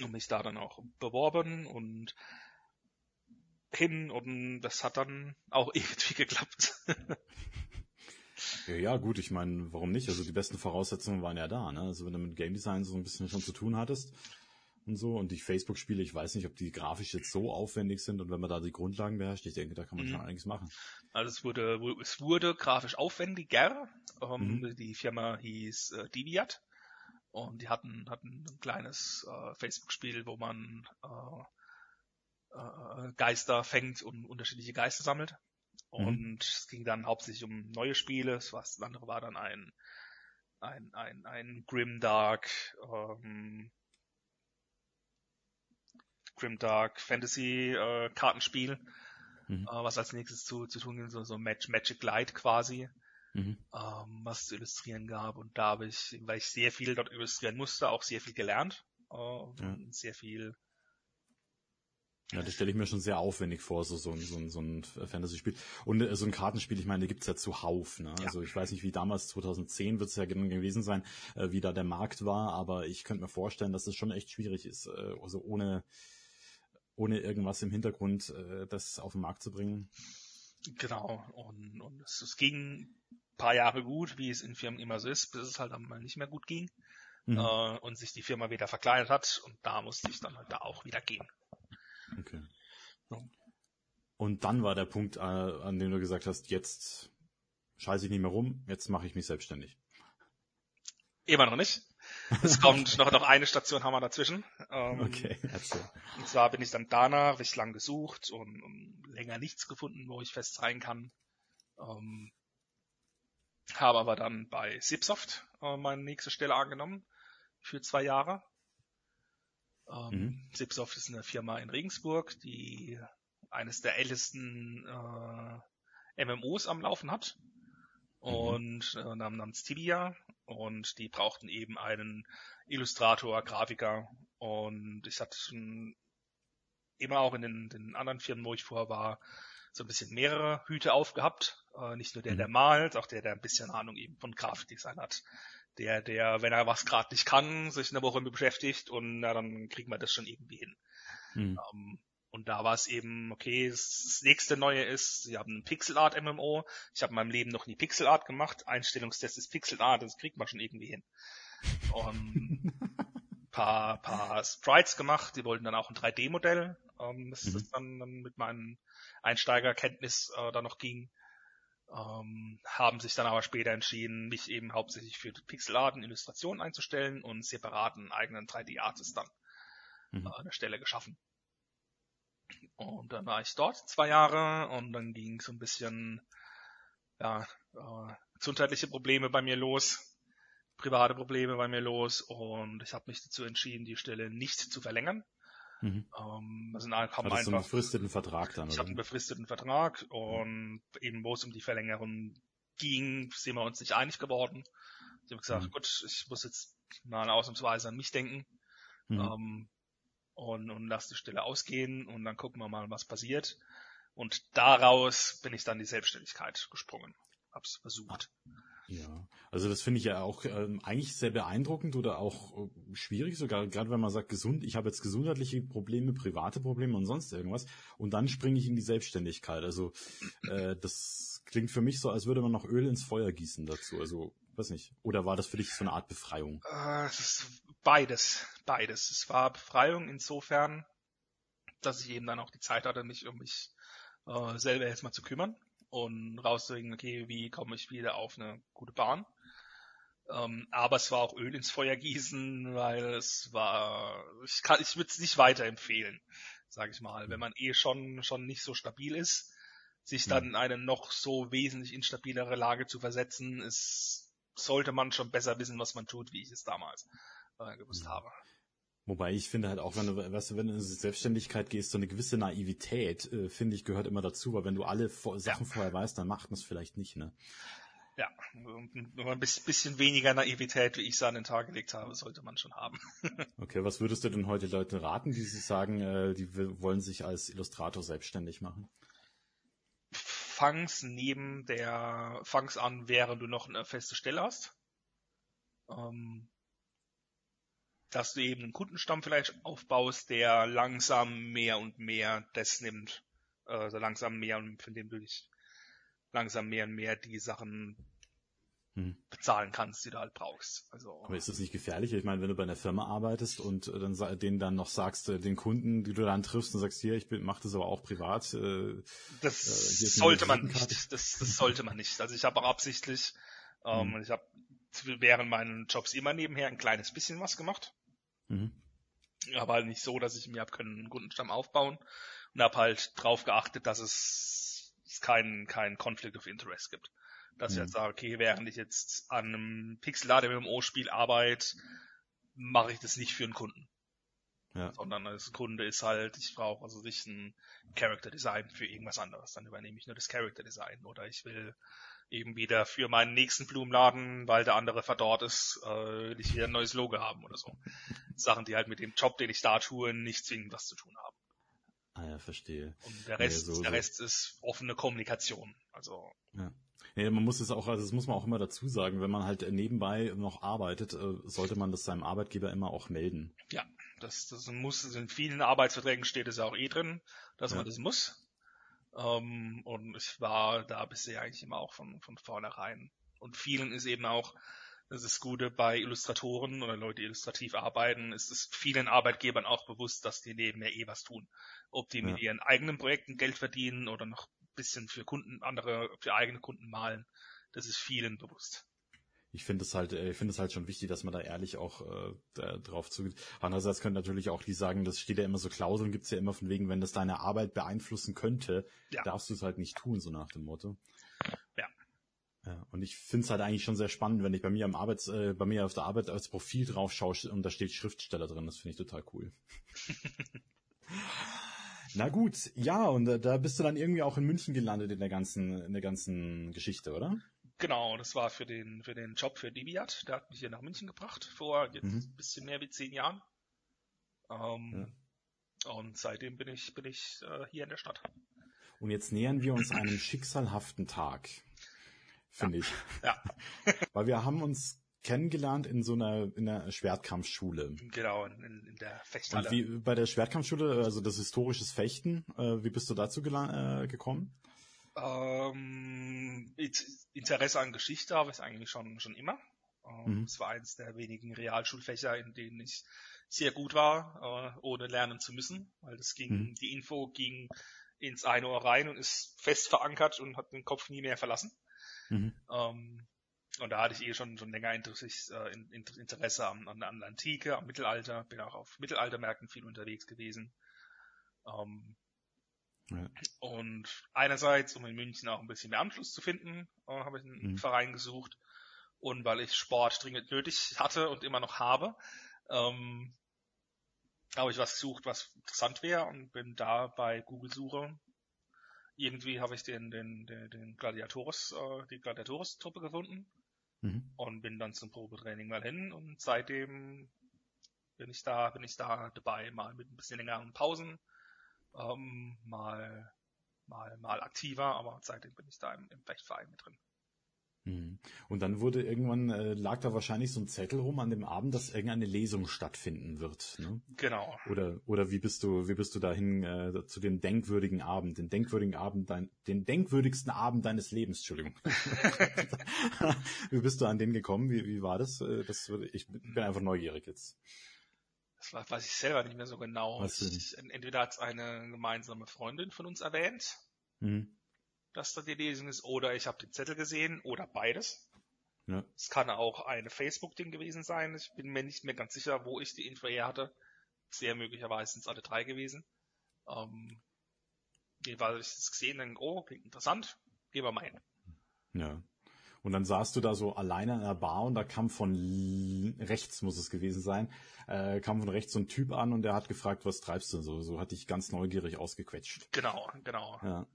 Und mich da dann auch beworben und hin und das hat dann auch irgendwie geklappt. Ja, ja, gut, ich meine, warum nicht? Also die besten Voraussetzungen waren ja da, ne? Also wenn du mit Game Design so ein bisschen schon zu tun hattest und so und die Facebook-Spiele, ich weiß nicht, ob die grafisch jetzt so aufwendig sind und wenn man da die Grundlagen beherrscht, ich denke, da kann man mhm. schon einiges machen. Also es wurde, es wurde grafisch aufwendiger. Ähm, mhm. Die Firma hieß äh, Deviat und die hatten, hatten ein kleines äh, Facebook-Spiel, wo man äh, äh, Geister fängt und unterschiedliche Geister sammelt. Mhm. Und es ging dann hauptsächlich um neue Spiele. Das andere war dann ein, ein, ein, ein Grimdark, ähm, Grimdark Fantasy äh, Kartenspiel, mhm. äh, was als nächstes zu, zu tun ging, so, so Mag Magic Light quasi, mhm. ähm, was zu illustrieren gab. Und da habe ich, weil ich sehr viel dort illustrieren musste, auch sehr viel gelernt. Äh, ja. Sehr viel ja, das stelle ich mir schon sehr aufwendig vor, so, so, so, so ein Fantasy-Spiel. Und äh, so ein Kartenspiel, ich meine, gibt's ja zuhauf. Ne? Ja. Also ich weiß nicht, wie damals 2010 wird es ja gewesen sein, äh, wie da der Markt war, aber ich könnte mir vorstellen, dass es schon echt schwierig ist, äh, also ohne, ohne irgendwas im Hintergrund äh, das auf den Markt zu bringen. Genau, und, und es, es ging ein paar Jahre gut, wie es in Firmen immer so ist, bis es halt einmal nicht mehr gut ging. Mhm. Äh, und sich die Firma wieder verkleinert hat und da musste ich dann halt da auch wieder gehen. Okay. Ja. Und dann war der Punkt, äh, an dem du gesagt hast, jetzt scheiße ich nicht mehr rum, jetzt mache ich mich selbstständig. Immer noch nicht. Es kommt noch, noch eine Station haben wir dazwischen. Ähm, okay, erzähl. Und zwar bin ich dann danach recht lang gesucht und, und länger nichts gefunden, wo ich fest sein kann. Ähm, habe aber dann bei Zipsoft äh, meine nächste Stelle angenommen für zwei Jahre. Ähm, mhm. Ist eine Firma in Regensburg, die eines der ältesten äh, MMOs am Laufen hat. Mhm. Und äh, namens Tibia. Und die brauchten eben einen Illustrator, Grafiker. Und ich hatte schon immer auch in den, den anderen Firmen, wo ich vorher war, so ein bisschen mehrere Hüte aufgehabt. Äh, nicht nur der, mhm. der malt, auch der, der ein bisschen Ahnung eben von Grafikdesign hat der, der, wenn er was gerade nicht kann, sich eine Woche mit beschäftigt und na, dann kriegen wir das schon irgendwie hin. Mhm. Um, ähm, und da war es eben, okay, das nächste Neue ist, sie haben ein Pixel Art MMO. Ich habe in meinem Leben noch nie Pixel Art gemacht. Einstellungstest ist Pixel Art, das kriegt man schon irgendwie hin. Und paar, paar Sprites gemacht, die wollten dann auch ein 3D-Modell, ähm, das, mhm. das dann, dann mit meinen Einsteigerkenntnis äh, da noch ging ähm, haben sich dann aber später entschieden, mich eben hauptsächlich für Pixelart und Illustrationen einzustellen und separaten eigenen 3D-Artist dann mhm. äh, an der Stelle geschaffen. Und dann war ich dort zwei Jahre und dann ging so ein bisschen ja, äh, gesundheitliche Probleme bei mir los, private Probleme bei mir los und ich habe mich dazu entschieden, die Stelle nicht zu verlängern. Mhm. Ähm, also na, kam einfach, einen befristeten Vertrag dann, Ich hatte einen befristeten Vertrag und eben wo es um die Verlängerung ging, sind wir uns nicht einig geworden. Ich habe gesagt, mhm. gut, ich muss jetzt mal ausnahmsweise an mich denken mhm. ähm, und, und lass die Stelle ausgehen und dann gucken wir mal, was passiert. Und daraus bin ich dann die Selbstständigkeit gesprungen. Hab's versucht. Ja, also das finde ich ja auch ähm, eigentlich sehr beeindruckend oder auch äh, schwierig sogar, gerade wenn man sagt, gesund, ich habe jetzt gesundheitliche Probleme, private Probleme und sonst irgendwas und dann springe ich in die Selbstständigkeit. Also äh, das klingt für mich so, als würde man noch Öl ins Feuer gießen dazu. Also weiß nicht. Oder war das für dich so eine Art Befreiung? Äh, beides, beides. Es war Befreiung insofern, dass ich eben dann auch die Zeit hatte, mich um mich äh, selber jetzt mal zu kümmern und rauszukriegen, okay, wie komme ich wieder auf eine gute Bahn. Ähm, aber es war auch Öl ins Feuer gießen, weil es war, ich kann, ich würde es nicht weiterempfehlen, sage ich mal. Wenn man eh schon, schon nicht so stabil ist, sich dann in eine noch so wesentlich instabilere Lage zu versetzen, ist, sollte man schon besser wissen, was man tut, wie ich es damals äh, gewusst habe. Wobei ich finde halt auch, wenn du, weißt du, wenn du in die Selbstständigkeit gehst, so eine gewisse Naivität, äh, finde ich, gehört immer dazu, weil wenn du alle vor Sachen ja. vorher weißt, dann macht man es vielleicht nicht, ne? Ja, ein bisschen weniger Naivität, wie ich es an den Tag gelegt habe, sollte man schon haben. okay, was würdest du denn heute Leuten raten, die sich sagen, äh, die wollen sich als Illustrator selbstständig machen? Fangs neben der, fangs an, während du noch eine feste Stelle hast. Ähm, dass du eben einen Kundenstamm vielleicht aufbaust, der langsam mehr und mehr das nimmt, also langsam mehr und von dem du dich langsam mehr und mehr die Sachen hm. bezahlen kannst, die du halt brauchst. Also, Aber ist das nicht gefährlich? Ich meine, wenn du bei einer Firma arbeitest und äh, dann denen dann noch sagst, äh, den Kunden, die du dann triffst und sagst, hier, ich mache das aber auch privat. Äh, das äh, sollte man nicht. Das, das sollte man nicht. Also ich habe auch absichtlich, ähm, hm. ich habe während meinen Jobs immer nebenher ein kleines bisschen was gemacht. Mhm. Aber halt nicht so, dass ich mir hab können einen Kundenstamm aufbauen und habe halt drauf geachtet, dass es, keinen keinen Conflict of Interest gibt. Dass mhm. ich halt sage, okay, während ich jetzt an einem Pixel-Lade MMO-Spiel arbeite, mache ich das nicht für einen Kunden. Ja. Sondern als Kunde ist halt, ich brauche also sich ein Character Design für irgendwas anderes. Dann übernehme ich nur das Character Design. Oder ich will eben wieder für meinen nächsten Blumenladen, weil der andere verdorrt ist, äh, will ich wieder ein neues Logo haben oder so. Sachen, die halt mit dem Job, den ich da tue, nicht zwingend was zu tun haben. Ah ja, verstehe. Und der Rest, ja, so, der Rest ist offene Kommunikation. Also. Ja. Ja, man muss es auch, also das muss man auch immer dazu sagen, wenn man halt nebenbei noch arbeitet, äh, sollte man das seinem Arbeitgeber immer auch melden. Ja, das, das muss, in vielen Arbeitsverträgen steht es ja auch eh drin, dass ja. man das muss. Ähm, und ich war da bisher eigentlich immer auch von, von vornherein. Und vielen ist eben auch, das ist Gute bei Illustratoren oder Leute, die illustrativ arbeiten, ist es vielen Arbeitgebern auch bewusst, dass die nebenher eh was tun. Ob die ja. mit ihren eigenen Projekten Geld verdienen oder noch ein bisschen für Kunden, andere, für eigene Kunden malen, das ist vielen bewusst ich finde es halt, äh, ich finde es halt schon wichtig, dass man da ehrlich auch äh, drauf zugeht. Andererseits können natürlich auch die sagen, das steht ja immer so Klauseln, gibt's ja immer von wegen, wenn das deine Arbeit beeinflussen könnte, ja. darfst du es halt nicht tun, so nach dem Motto. Ja. Ja, und ich finde es halt eigentlich schon sehr spannend, wenn ich bei mir am Arbeits, äh, bei mir auf der Arbeit als Profil drauf schaue und da steht Schriftsteller drin. Das finde ich total cool. Na gut, ja, und äh, da bist du dann irgendwie auch in München gelandet in der ganzen, in der ganzen Geschichte, oder? Genau, das war für den, für den Job für Debiat. Der hat mich hier nach München gebracht, vor jetzt mhm. ein bisschen mehr wie zehn Jahren. Ähm, ja. Und seitdem bin ich, bin ich äh, hier in der Stadt. Und jetzt nähern wir uns einem schicksalhaften Tag, finde ja. ich. Ja. Weil wir haben uns kennengelernt in so einer, in einer Schwertkampfschule. Genau, in, in der Fechthalle. Und wie bei der Schwertkampfschule, also das historisches Fechten, äh, wie bist du dazu äh, gekommen? Ähm, Interesse an Geschichte habe ich eigentlich schon, schon immer. Ähm, mhm. Es war eines der wenigen Realschulfächer, in denen ich sehr gut war, äh, ohne lernen zu müssen, weil das ging, mhm. die Info ging ins eine Ohr rein und ist fest verankert und hat den Kopf nie mehr verlassen. Mhm. Ähm, und da hatte ich eh schon, schon länger Interesse, äh, an, an, an Antike, am Mittelalter, bin auch auf Mittelaltermärkten viel unterwegs gewesen. Ähm, ja. Und einerseits, um in München auch ein bisschen mehr Anschluss zu finden, äh, habe ich einen mhm. Verein gesucht. Und weil ich Sport dringend nötig hatte und immer noch habe, ähm, habe ich was gesucht, was interessant wäre und bin da bei Google-Suche. Irgendwie habe ich den, den, den, den Gladiatoris, äh, die Gladiatoris-Truppe gefunden mhm. und bin dann zum Probetraining mal hin und seitdem bin ich da, bin ich da dabei, mal mit ein bisschen längeren Pausen ähm, mal, mal, mal aktiver, aber seitdem bin ich da im, im Fechtverein mit drin. Mhm. Und dann wurde irgendwann, äh, lag da wahrscheinlich so ein Zettel rum an dem Abend, dass irgendeine Lesung stattfinden wird. Ne? Genau. Oder, oder wie bist du, wie bist du dahin äh, zu dem denkwürdigen Abend, den denkwürdigen Abend, dein, den denkwürdigsten Abend deines Lebens, Entschuldigung. wie bist du an den gekommen? Wie, wie war das? Äh, das ich bin einfach neugierig jetzt. Das weiß ich selber nicht mehr so genau. Was Entweder hat es eine gemeinsame Freundin von uns erwähnt. Mhm dass da die Lesung ist, oder ich habe den Zettel gesehen, oder beides. Ja. Es kann auch eine Facebook-Ding gewesen sein. Ich bin mir nicht mehr ganz sicher, wo ich die Info her hatte. Sehr möglicherweise sind es alle drei gewesen. Ähm, jedenfalls ich das gesehen denke, oh, klingt interessant, gehen wir mal hin. Ja. Und dann saßt du da so alleine in der Bar und da kam von rechts, muss es gewesen sein, äh, kam von rechts so ein Typ an und der hat gefragt, was treibst du so? So hat dich ganz neugierig ausgequetscht. Genau, genau. Ja.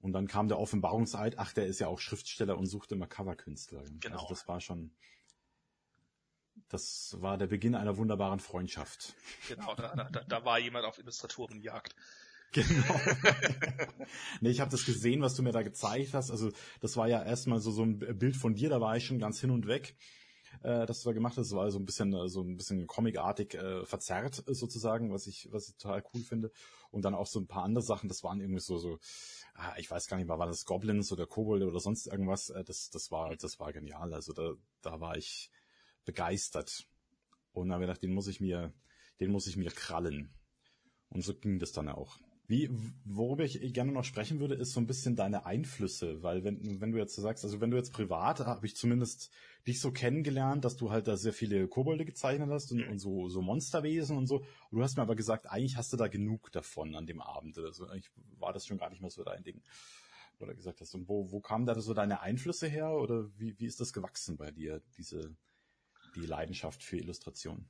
Und dann kam der Offenbarungseid, ach, der ist ja auch Schriftsteller und sucht immer Coverkünstler. Genau. Also das war schon, das war der Beginn einer wunderbaren Freundschaft. Genau, da, da, da war jemand auf Illustratorenjagd. Genau. nee, ich habe das gesehen, was du mir da gezeigt hast. Also das war ja erstmal so, so ein Bild von dir, da war ich schon ganz hin und weg, äh, dass du da gemacht hast. Das war so ein bisschen so ein bisschen comicartig äh, verzerrt sozusagen, was ich was ich total cool finde. Und dann auch so ein paar andere Sachen, das waren irgendwie so so ah, ich weiß gar nicht mehr, war das Goblins oder Kobolde oder sonst irgendwas, äh, das, das war, das war genial. Also da, da war ich begeistert. Und dann habe ich gedacht, den muss ich mir, den muss ich mir krallen. Und so ging das dann auch. Wie, worüber ich gerne noch sprechen würde, ist so ein bisschen deine Einflüsse, weil wenn, wenn du jetzt so sagst, also wenn du jetzt privat, habe ich zumindest dich so kennengelernt, dass du halt da sehr viele Kobolde gezeichnet hast und, und so, so Monsterwesen und so. Und du hast mir aber gesagt, eigentlich hast du da genug davon an dem Abend. Also eigentlich war das schon gar nicht mehr so dein Ding. Oder gesagt hast. Und wo, wo kamen da so deine Einflüsse her? Oder wie, wie ist das gewachsen bei dir, diese, die Leidenschaft für Illustration?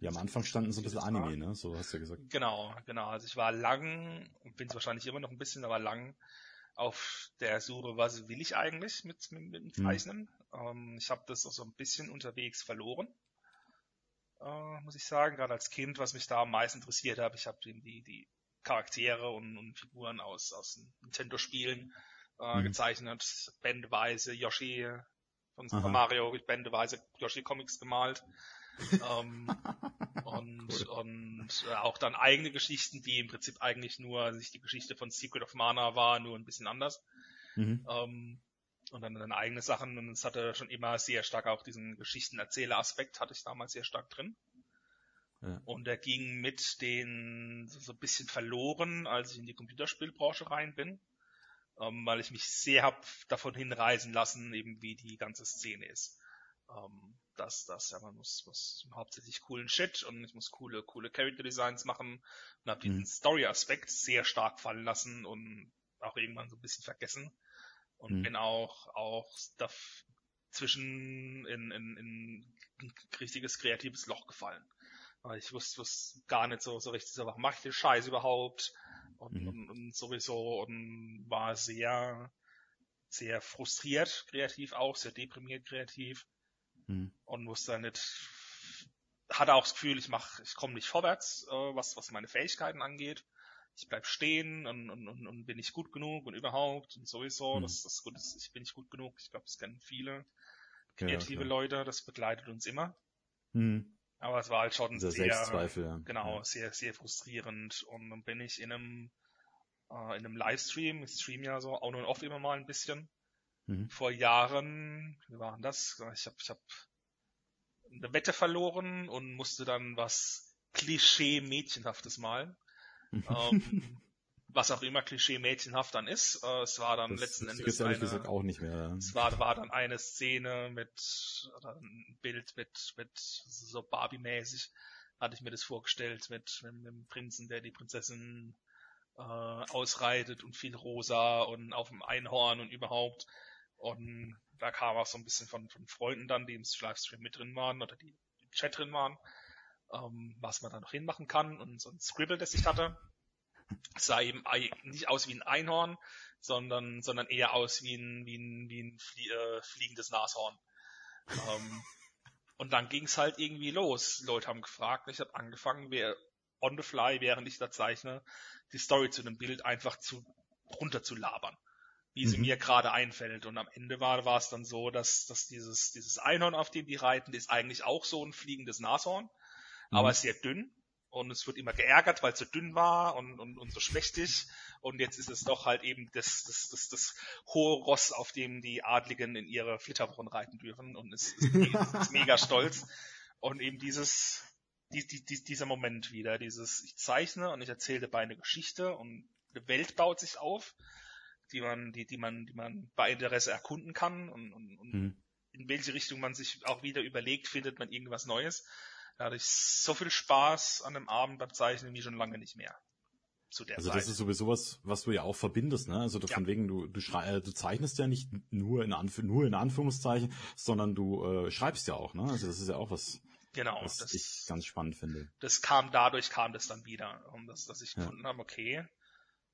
Ja, am Anfang standen so ein bisschen Anime, ne? So hast du ja gesagt. Genau, genau. Also ich war lang, und bin es wahrscheinlich immer noch ein bisschen, aber lang auf der Suche, was will ich eigentlich mit, mit, mit dem. Zeichnen. Hm. Ähm, ich habe das auch so ein bisschen unterwegs verloren, äh, muss ich sagen. Gerade als Kind, was mich da am meisten interessiert hat, ich habe die, die Charaktere und, und Figuren aus, aus Nintendo-Spielen äh, hm. gezeichnet. Bändeweise Yoshi von Super Mario, bändeweise Yoshi Comics gemalt ähm, und cool. und äh, auch dann eigene Geschichten, die im Prinzip eigentlich nur sich die Geschichte von Secret of Mana war, nur ein bisschen anders. Mhm. Ähm, und dann, dann eigene Sachen und es hatte schon immer sehr stark auch diesen Geschichtenerzähler-Aspekt hatte ich damals sehr stark drin. Ja. Und er ging mit den so, so ein bisschen verloren, als ich in die Computerspielbranche rein bin, ähm, weil ich mich sehr hab davon hinreisen lassen, eben wie die ganze Szene ist. Ähm, dass das, ja, man muss, muss hauptsächlich coolen Shit und ich muss coole, coole Character Designs machen und habe diesen mhm. Story-Aspekt sehr stark fallen lassen und auch irgendwann so ein bisschen vergessen und mhm. bin auch, auch zwischen in, in, in ein richtiges kreatives Loch gefallen. Weil ich wusste, wusste gar nicht so, so richtig, so, was mache ich den Scheiß überhaupt? Und, mhm. und, und sowieso und war sehr, sehr frustriert kreativ auch, sehr deprimiert kreativ hm. und wusste dann nicht, hatte auch das Gefühl, ich mach, ich komme nicht vorwärts, äh, was, was meine Fähigkeiten angeht. Ich bleib stehen und, und, und, und bin ich gut genug und überhaupt und sowieso, hm. das, das gut ist, ich bin nicht gut genug. Ich glaube, das kennen viele kreative ja, Leute, das begleitet uns immer. Hm. Aber es war halt schon Dieser sehr, Selbstzweifel, ja. genau, ja. sehr, sehr frustrierend. Und dann bin ich in einem, äh, in einem Livestream, ich stream ja so on und off immer mal ein bisschen, Mhm. Vor Jahren, wie war denn das? Ich habe ich hab eine Wette verloren und musste dann was Klischee-Mädchenhaftes malen. Mhm. ähm, was auch immer Klischee-mädchenhaft dann ist. Äh, es war dann das, letzten das Endes eine, gesagt auch nicht mehr. Es war, war dann eine Szene mit, oder ein Bild mit, mit so Barbie-mäßig, hatte ich mir das vorgestellt, mit, mit, mit dem Prinzen, der die Prinzessin äh, ausreitet und viel rosa und auf dem Einhorn und überhaupt. Und da kam auch so ein bisschen von, von Freunden dann, die im Livestream mit drin waren oder die im Chat drin waren, ähm, was man da noch hinmachen kann. Und so ein Scribble, das ich hatte, sah eben nicht aus wie ein Einhorn, sondern, sondern eher aus wie ein, wie ein, wie ein flie äh, fliegendes Nashorn. ähm, und dann ging's halt irgendwie los. Leute haben gefragt, ich habe angefangen, wer on the fly, während ich da zeichne, die Story zu einem Bild einfach zu runter zu labern wie sie mhm. mir gerade einfällt. Und am Ende war, war es dann so, dass, dass dieses, dieses Einhorn, auf dem die reiten, ist eigentlich auch so ein fliegendes Nashorn, mhm. aber sehr dünn. Und es wird immer geärgert, weil es so dünn war und, und, und so schmächtig. Und jetzt ist es doch halt eben das, das, das, das hohe Ross, auf dem die Adligen in ihre Flitterwochen reiten dürfen und ist, ist, ist mega stolz. Und eben dieses, die, die, die, dieser Moment wieder, dieses, ich zeichne und ich erzähle dabei eine Geschichte und eine Welt baut sich auf, die man, die, die man, die man bei Interesse erkunden kann und, und, und mhm. in welche Richtung man sich auch wieder überlegt, findet man irgendwas Neues. Da hatte ich so viel Spaß an dem Abend beim Zeichnen wie schon lange nicht mehr. Zu der also Zeit. das ist sowieso was, was du ja auch verbindest, ne? Also ja. von wegen, du, du, schrei äh, du zeichnest ja nicht nur in, Anf nur in Anführungszeichen, sondern du äh, schreibst ja auch, ne? Also das ist ja auch was, genau, was das, ich ganz spannend finde. Das kam dadurch, kam das dann wieder, um das, dass ich ja. gefunden habe, okay,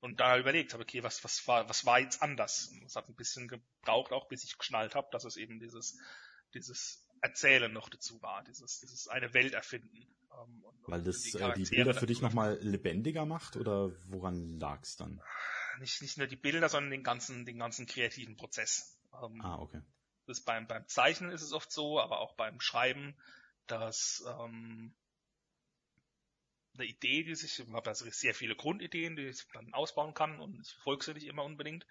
und da überlegt habe, okay, was, was war, was war jetzt anders? Und es hat ein bisschen gebraucht, auch bis ich geschnallt habe, dass es eben dieses, dieses Erzählen noch dazu war, dieses, dieses eine Welt erfinden. Ähm, und, Weil das die, äh, die Bilder für dich nochmal lebendiger macht oder woran lag es dann? Nicht, nicht nur die Bilder, sondern den ganzen, den ganzen kreativen Prozess. Ähm, ah, okay. Das beim, beim Zeichnen ist es oft so, aber auch beim Schreiben, dass ähm, eine Idee, die sich, ich habe also sehr viele Grundideen, die ich dann ausbauen kann und ich folge sie nicht immer unbedingt.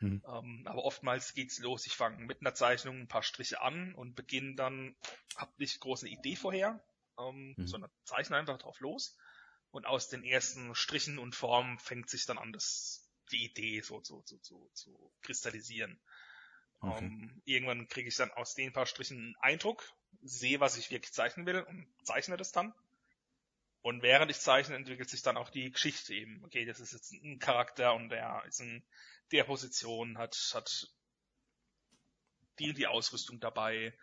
Mhm. Ähm, aber oftmals geht's los, ich fange mit einer Zeichnung ein paar Striche an und beginne dann, habe nicht groß eine Idee vorher, ähm, mhm. sondern zeichne einfach drauf los. Und aus den ersten Strichen und Formen fängt sich dann an, das, die Idee so zu, so, so, zu kristallisieren. Okay. Ähm, irgendwann kriege ich dann aus den paar Strichen einen Eindruck, sehe, was ich wirklich zeichnen will und zeichne das dann. Und während ich zeichne, entwickelt sich dann auch die Geschichte eben. Okay, das ist jetzt ein Charakter und der ist in der Position, hat, hat die und die Ausrüstung dabei.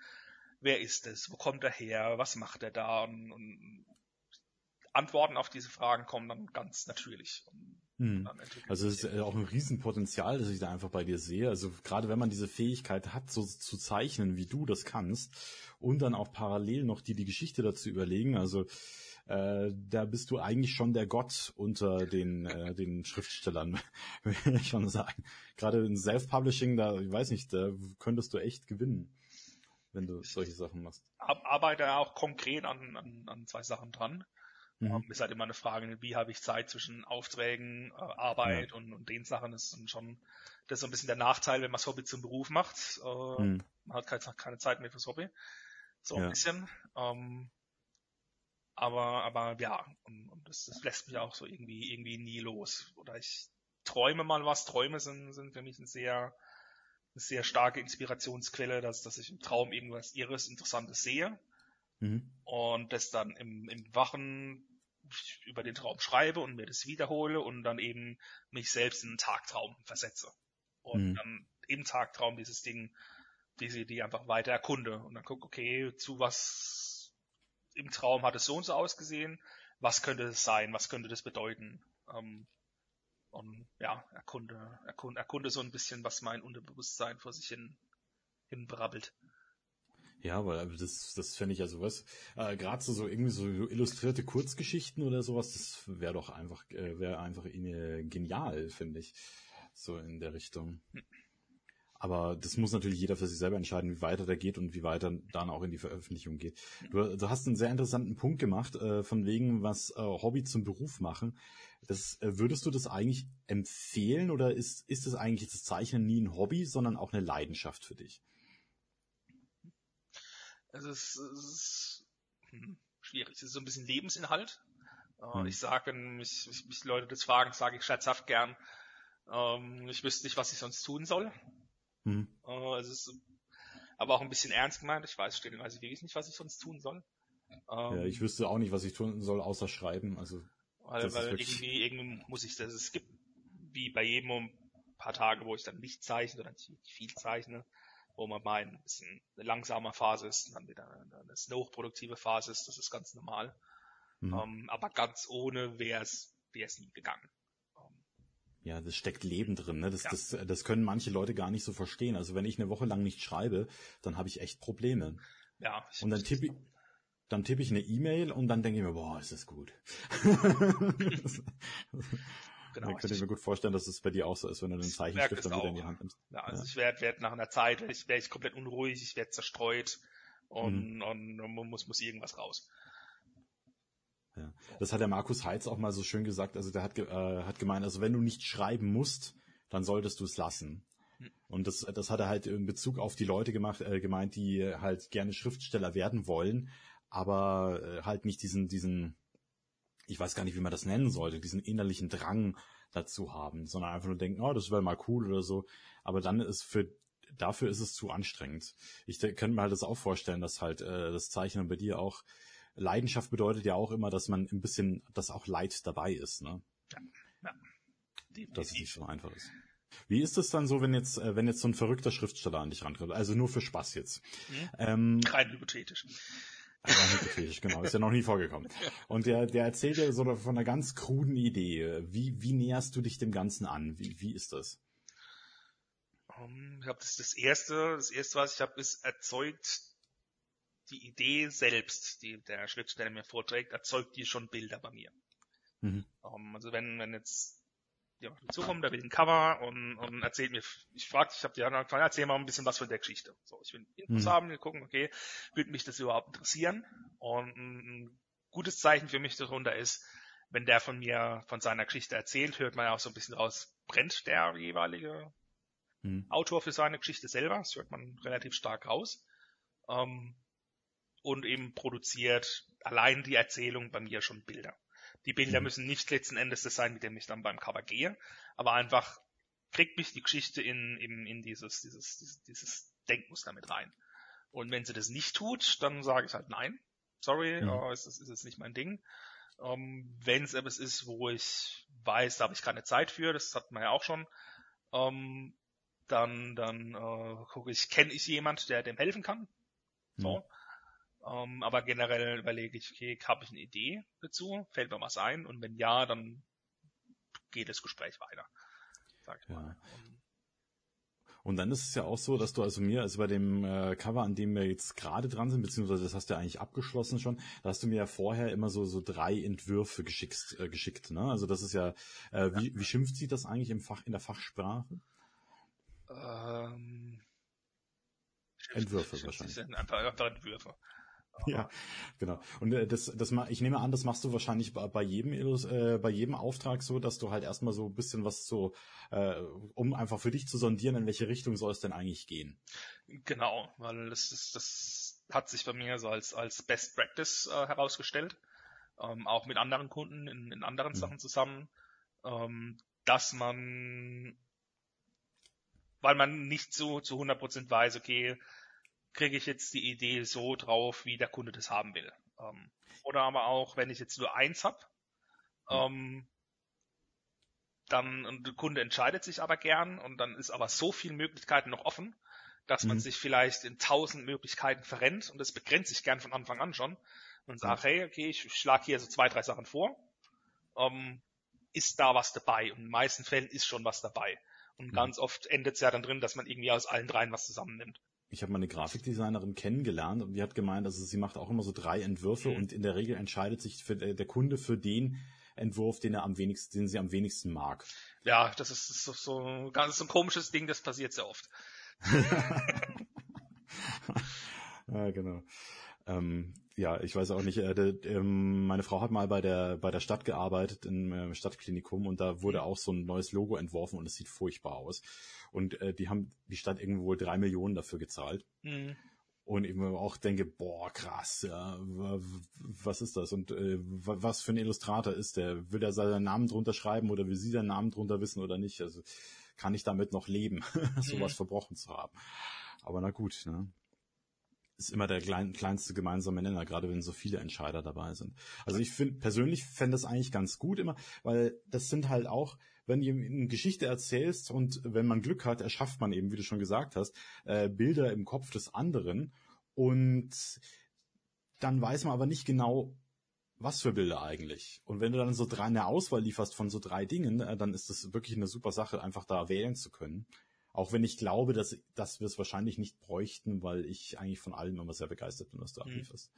Wer ist es? Wo kommt er her? Was macht er da? Und, und Antworten auf diese Fragen kommen dann ganz natürlich. Hm. Also es ist auch ein Riesenpotenzial, das ich da einfach bei dir sehe. Also gerade wenn man diese Fähigkeit hat, so zu zeichnen, wie du das kannst, und dann auch parallel noch die die Geschichte dazu überlegen. Also äh, da bist du eigentlich schon der Gott unter den, äh, den Schriftstellern, will ich schon sagen. Gerade in Self-Publishing, da, ich weiß nicht, da könntest du echt gewinnen, wenn du solche Sachen machst. Arbeite auch konkret an, an, an zwei Sachen dran. Mhm. Ähm, ist halt immer eine Frage, wie habe ich Zeit zwischen Aufträgen, äh, Arbeit ja. und, und den Sachen. Das ist schon, das ist so ein bisschen der Nachteil, wenn man das Hobby zum Beruf macht. Äh, mhm. Man hat keine, keine Zeit mehr fürs Hobby. So ein ja. bisschen. Ähm, aber, aber ja, und, und das, das lässt mich auch so irgendwie, irgendwie nie los. Oder ich träume mal was. Träume sind, sind für mich ein sehr, eine sehr starke Inspirationsquelle, dass, dass ich im Traum irgendwas Irres, Interessantes sehe. Mhm. Und das dann im, im Wachen über den Traum schreibe und mir das wiederhole und dann eben mich selbst in einen Tagtraum versetze. Und mhm. dann im Tagtraum dieses Ding, diese Idee einfach weiter erkunde und dann gucke, okay, zu was im Traum hat es so und so ausgesehen, was könnte es sein, was könnte das bedeuten? Ähm, und ja, erkunde, erkunde, erkunde so ein bisschen, was mein Unterbewusstsein vor sich hin, hin brabbelt. Ja, weil das, das fände ich ja sowas. Äh, Gerade so, so irgendwie so illustrierte Kurzgeschichten oder sowas, das wäre doch einfach, äh, wäre einfach äh, genial, finde ich. So in der Richtung. Hm. Aber das muss natürlich jeder für sich selber entscheiden, wie weiter der geht und wie weiter dann auch in die Veröffentlichung geht. Du, du hast einen sehr interessanten Punkt gemacht, äh, von wegen, was äh, Hobby zum Beruf machen. Das, äh, würdest du das eigentlich empfehlen oder ist, ist das eigentlich das Zeichnen nie ein Hobby, sondern auch eine Leidenschaft für dich? Also es ist, hm, schwierig. Es ist so ein bisschen Lebensinhalt. Äh, hm. Ich sage, mich, mich, mich Leute das fragen, sage ich scherzhaft gern, ähm, ich wüsste nicht, was ich sonst tun soll. Hm. Uh, es ist aber auch ein bisschen ernst gemeint. Ich weiß stellenweise wirklich nicht, was ich sonst tun soll. Ähm, ja, ich wüsste auch nicht, was ich tun soll, außer schreiben. Also weil, weil irgendwie, irgendwie muss ich das. Es gibt wie bei jedem ein paar Tage, wo ich dann nicht zeichne oder nicht viel zeichne, wo man mal ein bisschen eine langsame Phase ist und dann wieder eine, eine hochproduktive Phase ist. Das ist ganz normal. Mhm. Um, aber ganz ohne wäre es wäre es nie gegangen. Ja, das steckt Leben drin. Ne? Das, ja. das, das können manche Leute gar nicht so verstehen. Also wenn ich eine Woche lang nicht schreibe, dann habe ich echt Probleme. Ja. Und dann tippe ich, dann tippe ich eine E-Mail und dann denke ich mir, boah, ist das gut. genau. Dann könnte ich mir gut vorstellen, dass es bei dir auch so ist, wenn du den Zeichenstift dann wieder in die Hand nimmst. Ja, also ja. ich werde werd nach einer Zeit, werde ich, werd ich komplett unruhig, ich werde zerstreut und, mhm. und, und muss, muss irgendwas raus. Ja. Das hat der Markus Heitz auch mal so schön gesagt. Also der hat, äh, hat gemeint, also wenn du nicht schreiben musst, dann solltest du es lassen. Und das, das hat er halt in Bezug auf die Leute gemacht, äh, gemeint, die halt gerne Schriftsteller werden wollen, aber äh, halt nicht diesen, diesen, ich weiß gar nicht, wie man das nennen sollte, diesen innerlichen Drang dazu haben, sondern einfach nur denken, oh, das wäre mal cool oder so. Aber dann ist für dafür ist es zu anstrengend. Ich könnte mir halt das auch vorstellen, dass halt äh, das Zeichnen bei dir auch Leidenschaft bedeutet ja auch immer, dass man ein bisschen, dass auch Leid dabei ist, ne? Ja, ja. Definitiv. Dass es nicht so einfach ist. Wie ist es dann so, wenn jetzt, äh, wenn jetzt so ein verrückter Schriftsteller an dich rankommt? Also nur für Spaß jetzt. Mhm. Ähm, Rein hypothetisch. Rein hypothetisch, genau. Ist ja noch nie vorgekommen. Und der, der erzählt dir so von einer ganz kruden Idee. Wie, wie näherst du dich dem Ganzen an? Wie, wie ist das? Um, ich habe das, das erste, das erste, was ich habe, ist erzeugt die Idee selbst, die der Schriftsteller mir vorträgt, erzeugt die schon Bilder bei mir. Mhm. Um, also wenn, wenn jetzt jemand ja, zukommt, der will ein Cover und, und erzählt mir, ich frage, ich habe die anderen gefragt, erzähl mal ein bisschen was von der Geschichte. So, ich will Infos mhm. haben, wir gucken, okay, würde mich das überhaupt interessieren? Und ein gutes Zeichen für mich darunter ist, wenn der von mir, von seiner Geschichte erzählt, hört man ja auch so ein bisschen raus, brennt der jeweilige mhm. Autor für seine Geschichte selber, das hört man relativ stark raus. Ähm, und eben produziert allein die Erzählung bei mir schon Bilder. Die Bilder mhm. müssen nicht letzten Endes das sein, mit dem ich dann beim Cover gehe, aber einfach kriegt mich die Geschichte in, in, in dieses, dieses, dieses, dieses Denkmuster mit rein. Und wenn sie das nicht tut, dann sage ich halt nein. Sorry, mhm. uh, ist, ist, ist nicht mein Ding. Um, ähm, wenn es etwas ist, wo ich weiß, da habe ich keine Zeit für, das hat man ja auch schon, ähm, dann, dann uh, gucke ich, kenne ich jemand, der dem helfen kann? So. Ähm, aber generell überlege ich, okay, habe ich eine Idee dazu? Fällt mir was ein? Und wenn ja, dann geht das Gespräch weiter. Sag ich ja. mal. Und dann ist es ja auch so, dass du also mir, also bei dem äh, Cover, an dem wir jetzt gerade dran sind, beziehungsweise das hast du ja eigentlich abgeschlossen schon, da hast du mir ja vorher immer so so drei Entwürfe geschickt, äh, geschickt, ne? Also das ist ja, äh, wie, wie schimpft sich das eigentlich im Fach in der Fachsprache? Ähm, Entwürfe wahrscheinlich. Einfach, einfach Entwürfe. Ja, genau. Und äh, das, das ich nehme an, das machst du wahrscheinlich bei, bei jedem äh, bei jedem Auftrag so, dass du halt erstmal so ein bisschen was so, äh, um einfach für dich zu sondieren, in welche Richtung soll es denn eigentlich gehen. Genau, weil das ist, das hat sich bei mir so als als Best Practice äh, herausgestellt, ähm, auch mit anderen Kunden in, in anderen mhm. Sachen zusammen, ähm, dass man, weil man nicht so zu 100% weiß, okay, kriege ich jetzt die Idee so drauf, wie der Kunde das haben will. Ähm, oder aber auch, wenn ich jetzt nur eins habe, ähm, dann und der Kunde entscheidet sich aber gern und dann ist aber so viel Möglichkeiten noch offen, dass mhm. man sich vielleicht in tausend Möglichkeiten verrennt und das begrenzt sich gern von Anfang an schon und sagt, hey, okay, ich schlage hier so zwei, drei Sachen vor. Ähm, ist da was dabei? Und in den meisten Fällen ist schon was dabei. Und mhm. ganz oft endet es ja dann drin, dass man irgendwie aus allen dreien was zusammennimmt ich habe mal eine Grafikdesignerin kennengelernt und die hat gemeint, also sie macht auch immer so drei Entwürfe mhm. und in der Regel entscheidet sich für, äh, der Kunde für den Entwurf, den er am wenigsten, den sie am wenigsten mag. Ja, das ist so, so ganz so ein komisches Ding, das passiert sehr oft. ja, genau. Ähm, ja, ich weiß auch nicht. Äh, de, ähm, meine Frau hat mal bei der bei der Stadt gearbeitet im äh, Stadtklinikum und da wurde mhm. auch so ein neues Logo entworfen und es sieht furchtbar aus. Und äh, die haben die Stadt irgendwo wohl drei Millionen dafür gezahlt. Mhm. Und ich mir auch denke, boah, krass, ja, was ist das? Und äh, was für ein Illustrator ist der? Will er seinen Namen drunter schreiben oder will sie seinen Namen drunter wissen oder nicht? Also kann ich damit noch leben, sowas mhm. verbrochen zu haben. Aber na gut, ne? Ist immer der klein, kleinste gemeinsame Nenner, gerade wenn so viele Entscheider dabei sind. Also ich finde persönlich fände das eigentlich ganz gut immer, weil das sind halt auch, wenn du eine Geschichte erzählst und wenn man Glück hat, erschafft man eben, wie du schon gesagt hast, äh, Bilder im Kopf des anderen und dann weiß man aber nicht genau, was für Bilder eigentlich. Und wenn du dann so drei eine Auswahl lieferst von so drei Dingen, äh, dann ist das wirklich eine super Sache, einfach da wählen zu können. Auch wenn ich glaube, dass, dass wir es wahrscheinlich nicht bräuchten, weil ich eigentlich von allem immer sehr begeistert bin, was du mhm. ablieferst.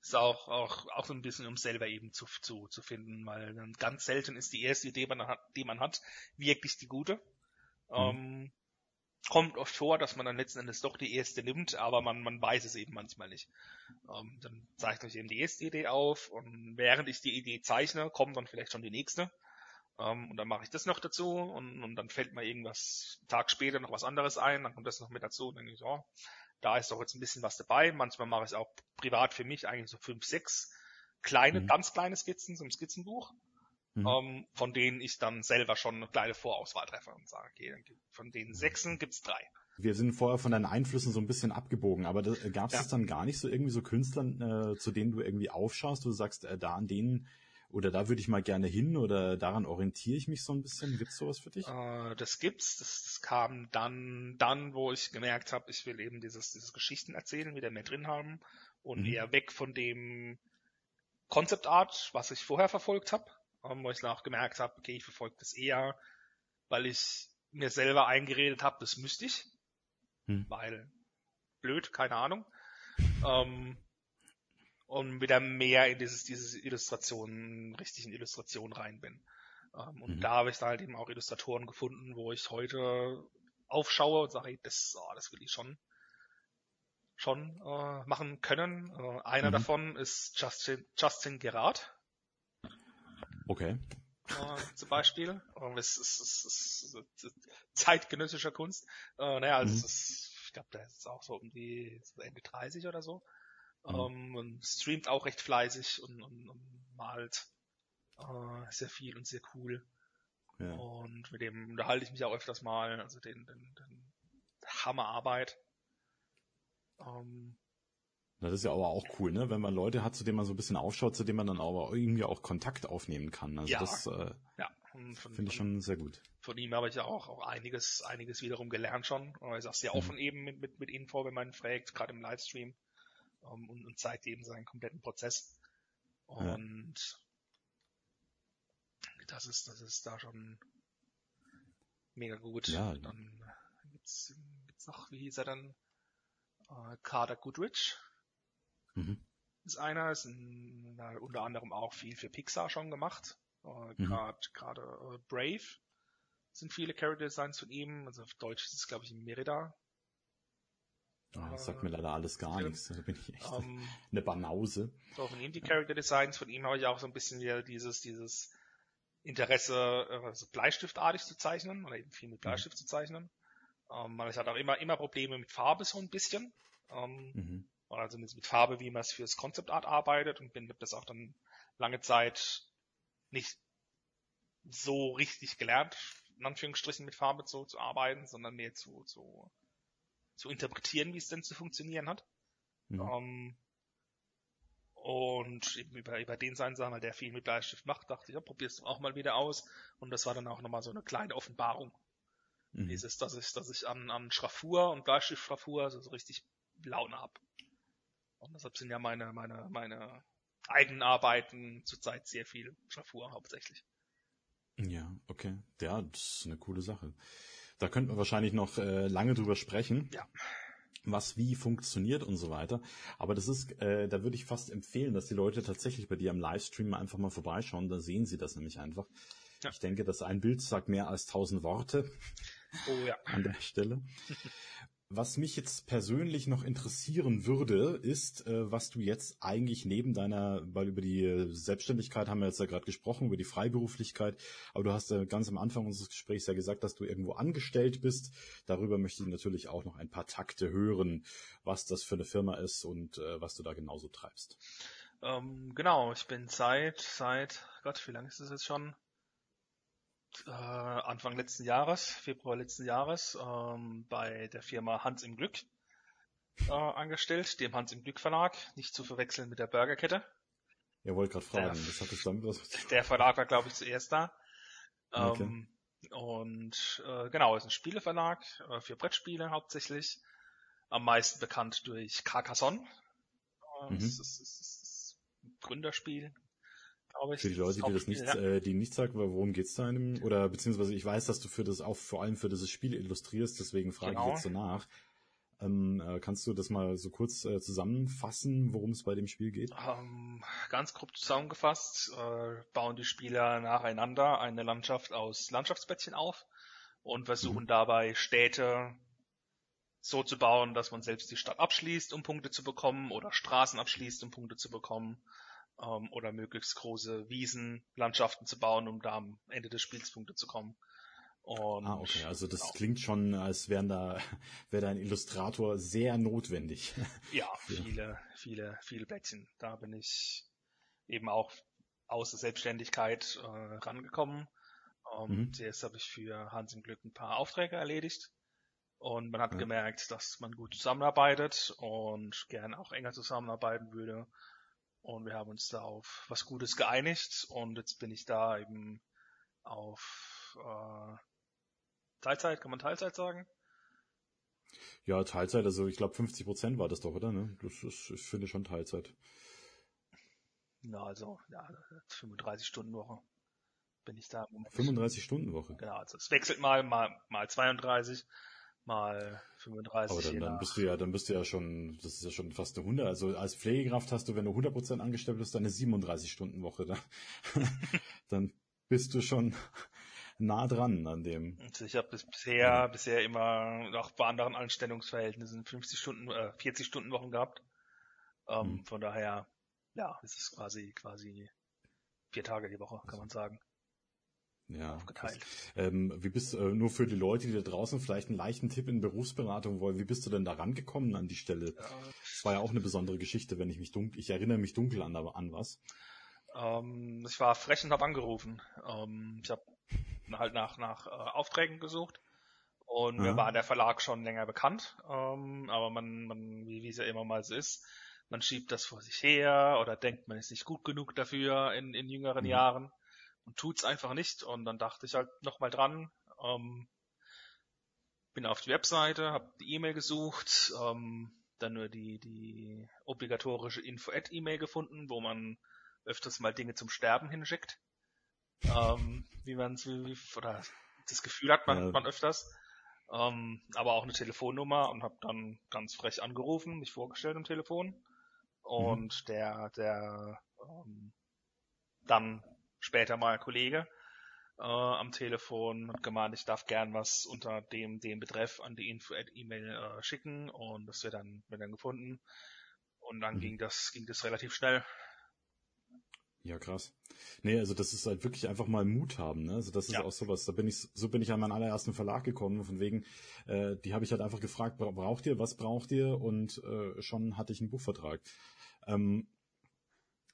ist auch, auch, auch so ein bisschen, um selber eben zu, zu, zu finden, weil dann ganz selten ist die erste Idee, die man hat, wirklich die gute. Mhm. Ähm, kommt oft vor, dass man dann letzten Endes doch die erste nimmt, aber man, man weiß es eben manchmal nicht. Ähm, dann zeichne ich eben die erste Idee auf und während ich die Idee zeichne, kommt dann vielleicht schon die nächste. Ähm, und dann mache ich das noch dazu und, und dann fällt mir irgendwas einen Tag später noch was anderes ein, dann kommt das noch mit dazu und dann denke ich, oh, da ist doch jetzt ein bisschen was dabei. Manchmal mache ich es auch privat für mich eigentlich so fünf, sechs kleine, mhm. ganz kleine Skizzen, ein Skizzenbuch, mhm. ähm, von denen ich dann selber schon eine kleine Vorauswahl treffe und sage, okay, von den sechsen gibt's drei. Wir sind vorher von deinen Einflüssen so ein bisschen abgebogen, aber gab es ja. dann gar nicht so irgendwie so Künstlern, äh, zu denen du irgendwie aufschaust, wo du sagst, äh, da an denen oder da würde ich mal gerne hin oder daran orientiere ich mich so ein bisschen. Gibt's sowas für dich? Äh, das gibt's. Das, das, kam dann, dann, wo ich gemerkt habe, ich will eben dieses, dieses Geschichten erzählen, wieder mehr drin haben und mhm. eher weg von dem Concept Art, was ich vorher verfolgt habe, ähm, wo ich dann auch gemerkt habe, okay, ich verfolge das eher, weil ich mir selber eingeredet habe, das müsste ich, mhm. weil blöd, keine Ahnung. Ähm, und wieder mehr in dieses, dieses Illustrationen, richtigen Illustrationen rein bin. Ähm, und mhm. da habe ich dann halt eben auch Illustratoren gefunden, wo ich heute aufschaue und sage, das, oh, das will ich schon schon äh, machen können. Äh, einer mhm. davon ist Justin, Justin Gerard. Okay. Äh, zum Beispiel. Äh, es ist, es ist, es ist zeitgenössischer Kunst. Äh, naja, also mhm. es ist, ich glaube, der ist auch so um die Ende 30 oder so. Mhm. Ähm, und streamt auch recht fleißig und, und, und malt äh, sehr viel und sehr cool. Ja. Und mit dem unterhalte ich mich auch öfters mal, also den, den, den Hammerarbeit. Ähm, das ist ja aber auch cool, ne? Wenn man Leute hat, zu denen man so ein bisschen aufschaut, zu denen man dann aber irgendwie auch Kontakt aufnehmen kann. Also ja, das äh, ja. finde ich schon sehr gut. Von ihm habe ich ja auch, auch einiges, einiges wiederum gelernt schon. Er ist auch sehr mhm. offen eben mit, mit, mit Info, wenn man fragt, gerade im Livestream ähm, und, und zeigt eben seinen kompletten Prozess. Und ja. das ist, das ist da schon mega gut. Ja. Dann gibt's, gibt's noch, wie hieß er dann? Uh, Carter Goodrich. Mhm. Ist einer, ist ein, unter anderem auch viel für Pixar schon gemacht. Uh, mhm. Gerade uh, Brave sind viele Character Designs von ihm. Also auf Deutsch ist es, glaube ich, Merida. Oh, das sagt mir leider alles gar nichts. Da bin ich echt um, ähm, eine Banause. So, von ihm die Character Designs, von ihm habe ich auch so ein bisschen wieder dieses, dieses Interesse, also bleistiftartig zu zeichnen, oder eben viel mit Bleistift mhm. zu zeichnen. Weil ich hatte auch immer, immer Probleme mit Farbe so ein bisschen. Um, mhm. Also mit, mit, Farbe, wie man es fürs Concept Art arbeitet und bin das auch dann lange Zeit nicht so richtig gelernt, in Anführungsstrichen mit Farbe zu, zu arbeiten, sondern mehr zu, zu zu interpretieren, wie es denn zu funktionieren hat. Mhm. Um, ähm, und eben über, über den seinen Sachen, weil der viel mit Bleistift macht, dachte ich, ja, probier's auch mal wieder aus. Und das war dann auch nochmal so eine kleine Offenbarung. Mhm. Dieses, dass ich, dass ich an, an Schraffur und Bleistiftschraffur also so richtig Laune hab. Und deshalb sind ja meine, meine, meine eigenen Arbeiten zurzeit sehr viel Schraffur hauptsächlich. Ja, okay. Ja, das ist eine coole Sache. Da könnten wir wahrscheinlich noch äh, lange drüber sprechen. Ja. Was wie funktioniert und so weiter. Aber das ist, äh, da würde ich fast empfehlen, dass die Leute tatsächlich bei dir am Livestream einfach mal vorbeischauen. Da sehen sie das nämlich einfach. Ja. Ich denke, dass ein Bild sagt mehr als tausend Worte. Oh ja. An der Stelle. Was mich jetzt persönlich noch interessieren würde, ist, äh, was du jetzt eigentlich neben deiner, weil über die Selbstständigkeit haben wir jetzt ja gerade gesprochen, über die Freiberuflichkeit, aber du hast ja ganz am Anfang unseres Gesprächs ja gesagt, dass du irgendwo angestellt bist. Darüber möchte ich natürlich auch noch ein paar Takte hören, was das für eine Firma ist und äh, was du da genauso treibst. Ähm, genau, ich bin seit, seit, Gott, wie lange ist das jetzt schon? Äh, Anfang letzten Jahres, Februar letzten Jahres, ähm, bei der Firma Hans im Glück äh, angestellt, dem Hans im Glück Verlag, nicht zu verwechseln mit der Burgerkette. Ja, wollte gerade fragen, der, das hat es dann was. Der Verlag war, glaube ich, zuerst da. Ähm, okay. Und äh, genau, ist ein Spieleverlag äh, für Brettspiele hauptsächlich. Am meisten bekannt durch Carcassonne. Äh, mhm. Das ist, ist, ist ein Gründerspiel, glaube ich. Für die Leute, die das nicht, ja. äh, die nicht sagen, worum geht's da in dem, oder beziehungsweise ich weiß, dass du für das auch vor allem für dieses Spiel illustrierst, deswegen frage genau. ich jetzt so nach. Ähm, äh, kannst du das mal so kurz äh, zusammenfassen, worum es bei dem Spiel geht? Ähm, ganz grob zusammengefasst äh, bauen die Spieler nacheinander eine Landschaft aus Landschaftsbettchen auf und versuchen mhm. dabei Städte so zu bauen, dass man selbst die Stadt abschließt, um Punkte zu bekommen, oder Straßen abschließt, um Punkte zu bekommen, ähm, oder möglichst große Wiesen, Landschaften zu bauen, um da am Ende des Spiels Punkte zu kommen. Und, ah, okay, also das genau. klingt schon, als wären da, wäre da ein Illustrator sehr notwendig. Ja, viele, viele, viele Blättchen. Da bin ich eben auch aus der Selbstständigkeit äh, rangekommen. Und mhm. jetzt habe ich für Hans im Glück ein paar Aufträge erledigt. Und man hat ja. gemerkt, dass man gut zusammenarbeitet und gern auch enger zusammenarbeiten würde. Und wir haben uns da auf was Gutes geeinigt. Und jetzt bin ich da eben auf äh, Teilzeit, kann man Teilzeit sagen? Ja, Teilzeit, also ich glaube 50 Prozent war das doch, oder? Ne? Das ist, ich finde schon Teilzeit. Na, also, ja, 35 Stunden Woche bin ich da. 35 Stunden Woche? Genau, also es wechselt mal, mal, mal 32, mal 35. Aber dann, dann bist du ja, dann bist du ja schon, das ist ja schon fast eine 100. Also als Pflegekraft hast du, wenn du 100 Prozent angestellt bist, eine 37 Stunden Woche. Dann, dann bist du schon nah dran an dem. Also ich habe bisher, ja. bisher immer auch bei anderen Anstellungsverhältnissen 50 Stunden, äh, 40 Stunden Wochen gehabt. Ähm, mhm. Von daher, ja, es ist quasi, quasi vier Tage die Woche, kann man sagen. Ja. Ähm, wie bist äh, nur für die Leute, die da draußen vielleicht einen leichten Tipp in Berufsberatung wollen, wie bist du denn da rangekommen an die Stelle? Ja. Das war ja auch eine besondere Geschichte, wenn ich mich dunkel, ich erinnere mich dunkel an, an was. Ähm, ich war frech und habe angerufen. Ähm, ich habe halt nach, nach äh, Aufträgen gesucht. Und mir war der Verlag schon länger bekannt, ähm, aber man, man, wie, wie es ja immer mal so ist, man schiebt das vor sich her oder denkt, man ist nicht gut genug dafür in, in jüngeren mhm. Jahren und tut's einfach nicht. Und dann dachte ich halt nochmal dran, ähm, bin auf die Webseite, habe die E-Mail gesucht, ähm, dann nur die, die obligatorische Info-Ad-E-Mail gefunden, wo man öfters mal Dinge zum Sterben hinschickt ähm, wie man es, oder das Gefühl hat man, ja. man öfters. Ähm, aber auch eine Telefonnummer und habe dann ganz frech angerufen, mich vorgestellt am Telefon. Und mhm. der, der ähm, dann später mal Kollege äh, am Telefon hat gemeint, ich darf gern was unter dem, dem Betreff an die Info-E-Mail äh, schicken und das wird dann, wird dann gefunden. Und dann mhm. ging das, ging das relativ schnell. Ja, krass. Nee, also das ist halt wirklich einfach mal Mut haben, ne? Also das ist ja. auch sowas. Da bin ich, so bin ich an meinen allerersten Verlag gekommen, von wegen, äh, die habe ich halt einfach gefragt, braucht ihr, was braucht ihr? Und äh, schon hatte ich einen Buchvertrag. Ähm,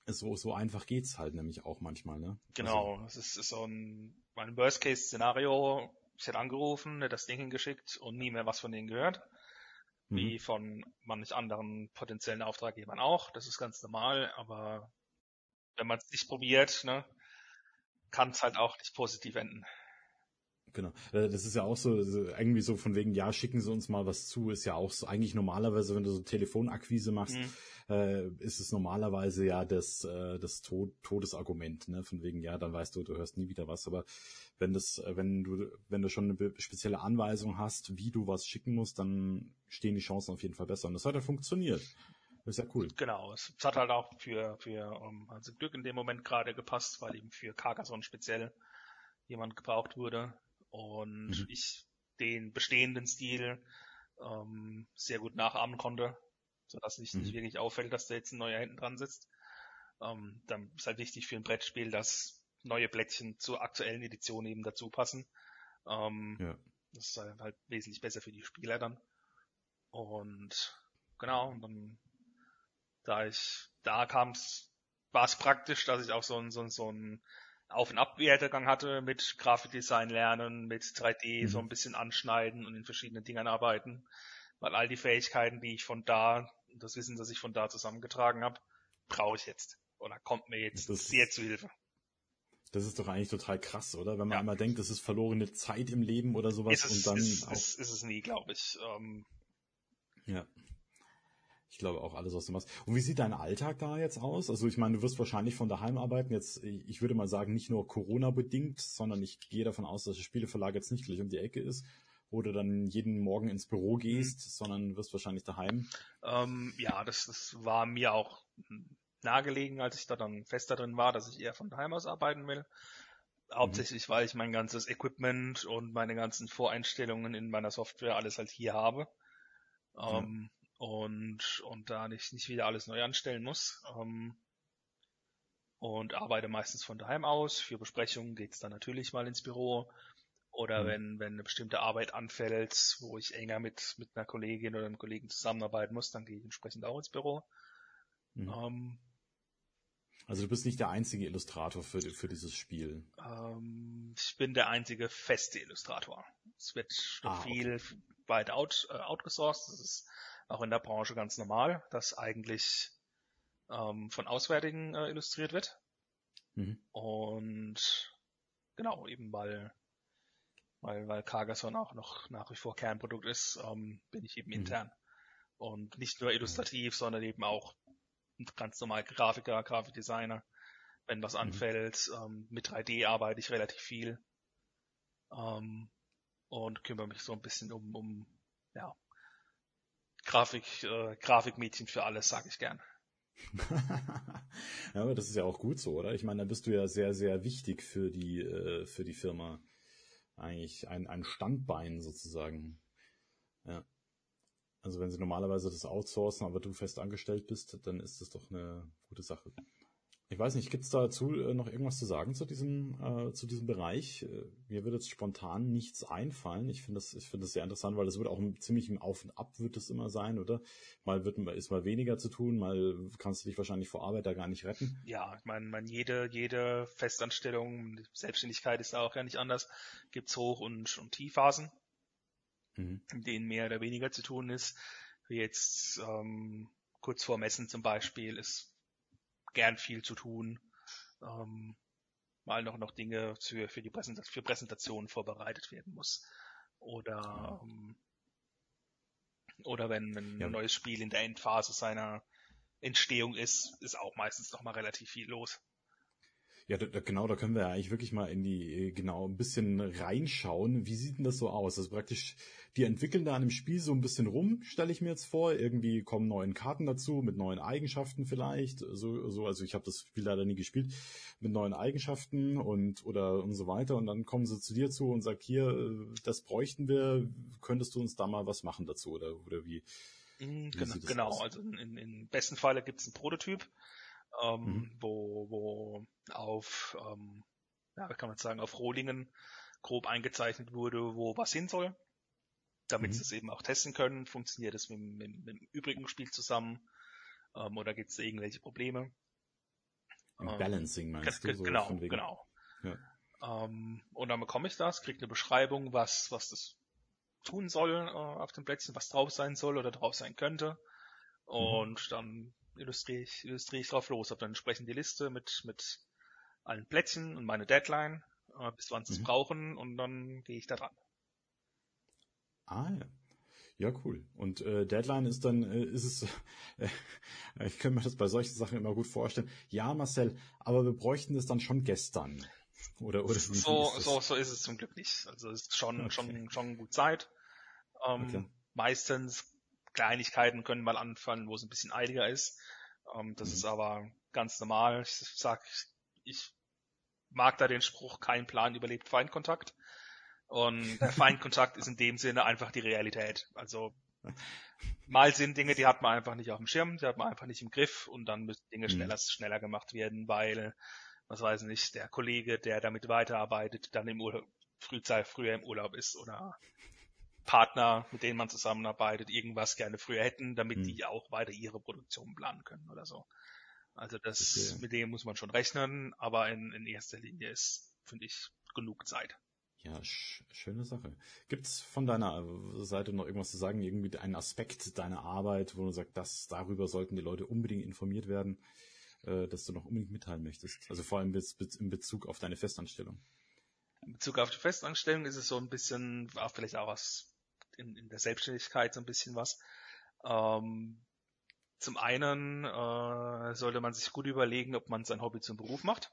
so, so einfach geht's halt nämlich auch manchmal, ne? Genau, also, es ist, ist so ein, mein Worst-Case-Szenario, ich hätte angerufen, hätte das Ding hingeschickt und nie mehr was von denen gehört. Wie mhm. von manch anderen potenziellen Auftraggebern auch. Das ist ganz normal, aber wenn man es nicht probiert, ne, kann es halt auch nicht positiv enden. Genau. Äh, das ist ja auch so, irgendwie so von wegen, ja, schicken Sie uns mal was zu, ist ja auch so, eigentlich normalerweise, wenn du so Telefonakquise machst, mhm. äh, ist es normalerweise ja das, äh, das Tod Todesargument, ne, von wegen, ja, dann weißt du, du hörst nie wieder was, aber wenn das, wenn du, wenn du schon eine spezielle Anweisung hast, wie du was schicken musst, dann stehen die Chancen auf jeden Fall besser und das hat ja funktioniert. Das ist ja cool. Genau, es hat halt auch für, für um, also Glück in dem Moment gerade gepasst, weil eben für Carcassonne speziell jemand gebraucht wurde und mhm. ich den bestehenden Stil ähm, sehr gut nachahmen konnte, sodass nicht, mhm. nicht wirklich auffällt, dass da jetzt ein neuer hinten dran sitzt. Ähm, dann ist halt wichtig für ein Brettspiel, dass neue Blättchen zur aktuellen Edition eben dazu passen. Ähm, ja. Das ist halt wesentlich besser für die Spieler dann. Und genau, und dann da ich, da kam's, war es praktisch, dass ich auch so ein, so ein, so ein Auf- und Abwertegang hatte mit Grafikdesign lernen, mit 3D mhm. so ein bisschen anschneiden und in verschiedenen Dingern arbeiten. Weil all die Fähigkeiten, die ich von da, das Wissen, das ich von da zusammengetragen habe, brauche ich jetzt. Oder kommt mir jetzt das sehr zu Hilfe. Das ist doch eigentlich total krass, oder? Wenn man ja. einmal denkt, das ist verlorene Zeit im Leben oder sowas ist es, und dann. Ist, auch... ist, ist es nie, glaube ich. Ähm, ja. Ich glaube auch alles, was du machst. Und wie sieht dein Alltag da jetzt aus? Also ich meine, du wirst wahrscheinlich von daheim arbeiten. Jetzt, ich würde mal sagen, nicht nur Corona bedingt, sondern ich gehe davon aus, dass der Spieleverlag jetzt nicht gleich um die Ecke ist. wo du dann jeden Morgen ins Büro gehst, mhm. sondern wirst wahrscheinlich daheim. Ähm, ja, das, das war mir auch nahegelegen, als ich da dann fester drin war, dass ich eher von daheim aus arbeiten will. Hauptsächlich, mhm. weil ich mein ganzes Equipment und meine ganzen Voreinstellungen in meiner Software alles halt hier habe. Ähm, und, und da nicht, nicht wieder alles neu anstellen muss. Ähm, und arbeite meistens von daheim aus. Für Besprechungen geht's dann natürlich mal ins Büro. Oder mhm. wenn, wenn eine bestimmte Arbeit anfällt, wo ich enger mit, mit einer Kollegin oder einem Kollegen zusammenarbeiten muss, dann gehe ich entsprechend auch ins Büro. Mhm. Ähm, also du bist nicht der einzige Illustrator für, für dieses Spiel. Ähm, ich bin der einzige feste Illustrator. Es wird ah, viel okay. weit out, äh, outgesourced. Das ist auch in der Branche ganz normal, dass eigentlich ähm, von Auswärtigen äh, illustriert wird. Mhm. Und genau, eben weil weil, weil Cargason auch noch nach wie vor Kernprodukt ist, ähm, bin ich eben mhm. intern. Und nicht nur illustrativ, sondern eben auch ganz normal Grafiker, Grafikdesigner. Wenn was mhm. anfällt, ähm, mit 3D arbeite ich relativ viel. Ähm, und kümmere mich so ein bisschen um, um ja, Grafik, äh, Grafikmädchen für alles, sage ich gern. ja, aber das ist ja auch gut so, oder? Ich meine, da bist du ja sehr, sehr wichtig für die, äh, für die Firma. Eigentlich ein, ein Standbein sozusagen. Ja. Also wenn sie normalerweise das outsourcen, aber du fest angestellt bist, dann ist das doch eine gute Sache. Ich weiß nicht, gibt es dazu äh, noch irgendwas zu sagen zu diesem, äh, zu diesem Bereich? Äh, mir würde jetzt spontan nichts einfallen. Ich finde das, ich finde das sehr interessant, weil das wird auch ziemlich im Auf und Ab wird es immer sein, oder? Mal wird ist mal weniger zu tun, mal kannst du dich wahrscheinlich vor Arbeit da gar nicht retten. Ja, ich meine, mein, jede, jede Festanstellung, Selbstständigkeit ist auch ja nicht anders, gibt's Hoch- und, und Tiefphasen, mhm. in denen mehr oder weniger zu tun ist. Wie jetzt ähm, kurz vor Messen zum Beispiel ist gern viel zu tun. Ähm, mal noch, noch Dinge für, für die Präsentation, für Präsentationen vorbereitet werden muss. Oder, ähm, oder wenn ein ja. neues Spiel in der Endphase seiner Entstehung ist, ist auch meistens noch mal relativ viel los. Ja, da, genau, da können wir ja eigentlich wirklich mal in die, äh, genau, ein bisschen reinschauen. Wie sieht denn das so aus? Also praktisch, die entwickeln da an dem Spiel so ein bisschen rum, stelle ich mir jetzt vor. Irgendwie kommen neuen Karten dazu, mit neuen Eigenschaften vielleicht. So, so also ich habe das Spiel leider nie gespielt, mit neuen Eigenschaften und oder und so weiter. Und dann kommen sie zu dir zu und sagen, hier, äh, das bräuchten wir, könntest du uns da mal was machen dazu oder, oder wie? Mhm, wie genau, aus? also in, in besten Falle gibt es einen Prototyp ähm, mhm. wo, wo auf, ähm, ja, kann man sagen, auf Rohlingen grob eingezeichnet wurde, wo was hin soll, damit mhm. sie es eben auch testen können. Funktioniert es mit, mit, mit dem übrigen Spiel zusammen ähm, oder gibt es irgendwelche Probleme? Ähm, Balancing meinst du? So genau, genau. Ja. Ähm, und dann bekomme ich das, kriege eine Beschreibung, was, was das tun soll äh, auf dem Plätzchen, was drauf sein soll oder drauf sein könnte. Mhm. Und mhm. dann illustriere ich, illustriere ich drauf los. Habe dann entsprechend die Liste mit, mit allen Plätzchen und meine Deadline, äh, bis wann sie es mhm. brauchen und dann gehe ich da dran. Ah ja. Ja, cool. Und äh, Deadline ist dann, äh, ist es, äh, ich kann mir das bei solchen Sachen immer gut vorstellen. Ja, Marcel, aber wir bräuchten das dann schon gestern. Oder, oder so, so, so ist es zum Glück nicht. Also es ist schon, okay. schon, schon gut Zeit. Ähm, okay. Meistens Kleinigkeiten können mal anfallen, wo es ein bisschen eiliger ist. Ähm, das mhm. ist aber ganz normal. Ich sag, ich mag da den Spruch, kein Plan überlebt Feindkontakt. Und Feindkontakt ist in dem Sinne einfach die Realität. Also mal sind Dinge, die hat man einfach nicht auf dem Schirm, die hat man einfach nicht im Griff und dann müssen Dinge mhm. schneller, schneller gemacht werden, weil, was weiß ich nicht, der Kollege, der damit weiterarbeitet, dann im Urlaub, Frühzeit, früher im Urlaub ist oder Partner, mit denen man zusammenarbeitet, irgendwas gerne früher hätten, damit hm. die auch weiter ihre Produktion planen können oder so. Also das, okay. mit dem muss man schon rechnen, aber in, in erster Linie ist, finde ich, genug Zeit. Ja, sch schöne Sache. Gibt's von deiner Seite noch irgendwas zu sagen, irgendwie einen Aspekt deiner Arbeit, wo du sagst, dass darüber sollten die Leute unbedingt informiert werden, äh, dass du noch unbedingt mitteilen möchtest? Also vor allem in Bezug auf deine Festanstellung. In Bezug auf die Festanstellung ist es so ein bisschen, auch vielleicht auch was in, in der Selbstständigkeit so ein bisschen was. Ähm, zum einen äh, sollte man sich gut überlegen, ob man sein Hobby zum Beruf macht.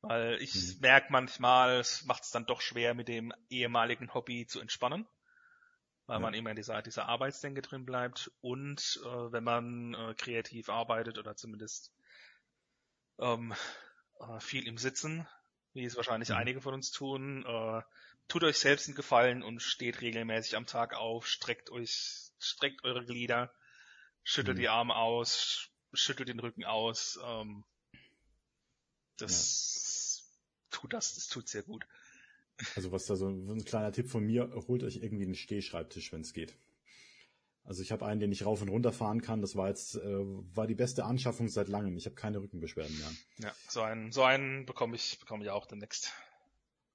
Weil ich mhm. merke manchmal, es macht es dann doch schwer, mit dem ehemaligen Hobby zu entspannen. Weil ja. man immer in dieser, dieser Arbeitsdenke drin bleibt. Und äh, wenn man äh, kreativ arbeitet oder zumindest ähm, äh, viel im Sitzen, wie es wahrscheinlich mhm. einige von uns tun, äh, tut euch selbst einen Gefallen und steht regelmäßig am Tag auf, streckt euch, streckt eure Glieder, schüttelt mhm. die Arme aus, schüttelt den Rücken aus. Ähm, das ja. tut das, das tut sehr gut. Also was da so ein kleiner Tipp von mir, holt euch irgendwie einen Stehschreibtisch, wenn es geht. Also ich habe einen, den ich rauf und runter fahren kann. Das war jetzt äh, war die beste Anschaffung seit langem. Ich habe keine Rückenbeschwerden mehr. Ja, so einen so einen bekomme ich bekomme ich auch demnächst.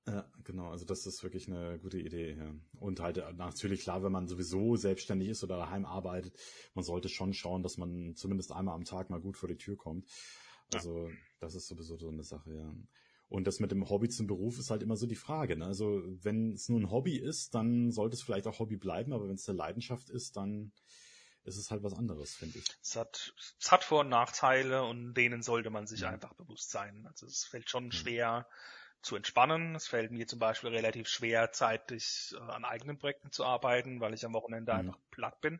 Ja, genau. Also das ist wirklich eine gute Idee. Ja. Und halt äh, natürlich klar, wenn man sowieso selbstständig ist oder daheim arbeitet, man sollte schon schauen, dass man zumindest einmal am Tag mal gut vor die Tür kommt. Also ja. das ist sowieso so eine Sache, ja. Und das mit dem Hobby zum Beruf ist halt immer so die Frage. Ne? Also wenn es nur ein Hobby ist, dann sollte es vielleicht auch Hobby bleiben, aber wenn es eine Leidenschaft ist, dann ist es halt was anderes, finde ich. Es hat, es hat Vor- und Nachteile und denen sollte man sich ja. einfach bewusst sein. Also es fällt schon schwer, zu entspannen. Es fällt mir zum Beispiel relativ schwer, zeitlich äh, an eigenen Projekten zu arbeiten, weil ich am Wochenende mhm. einfach platt bin.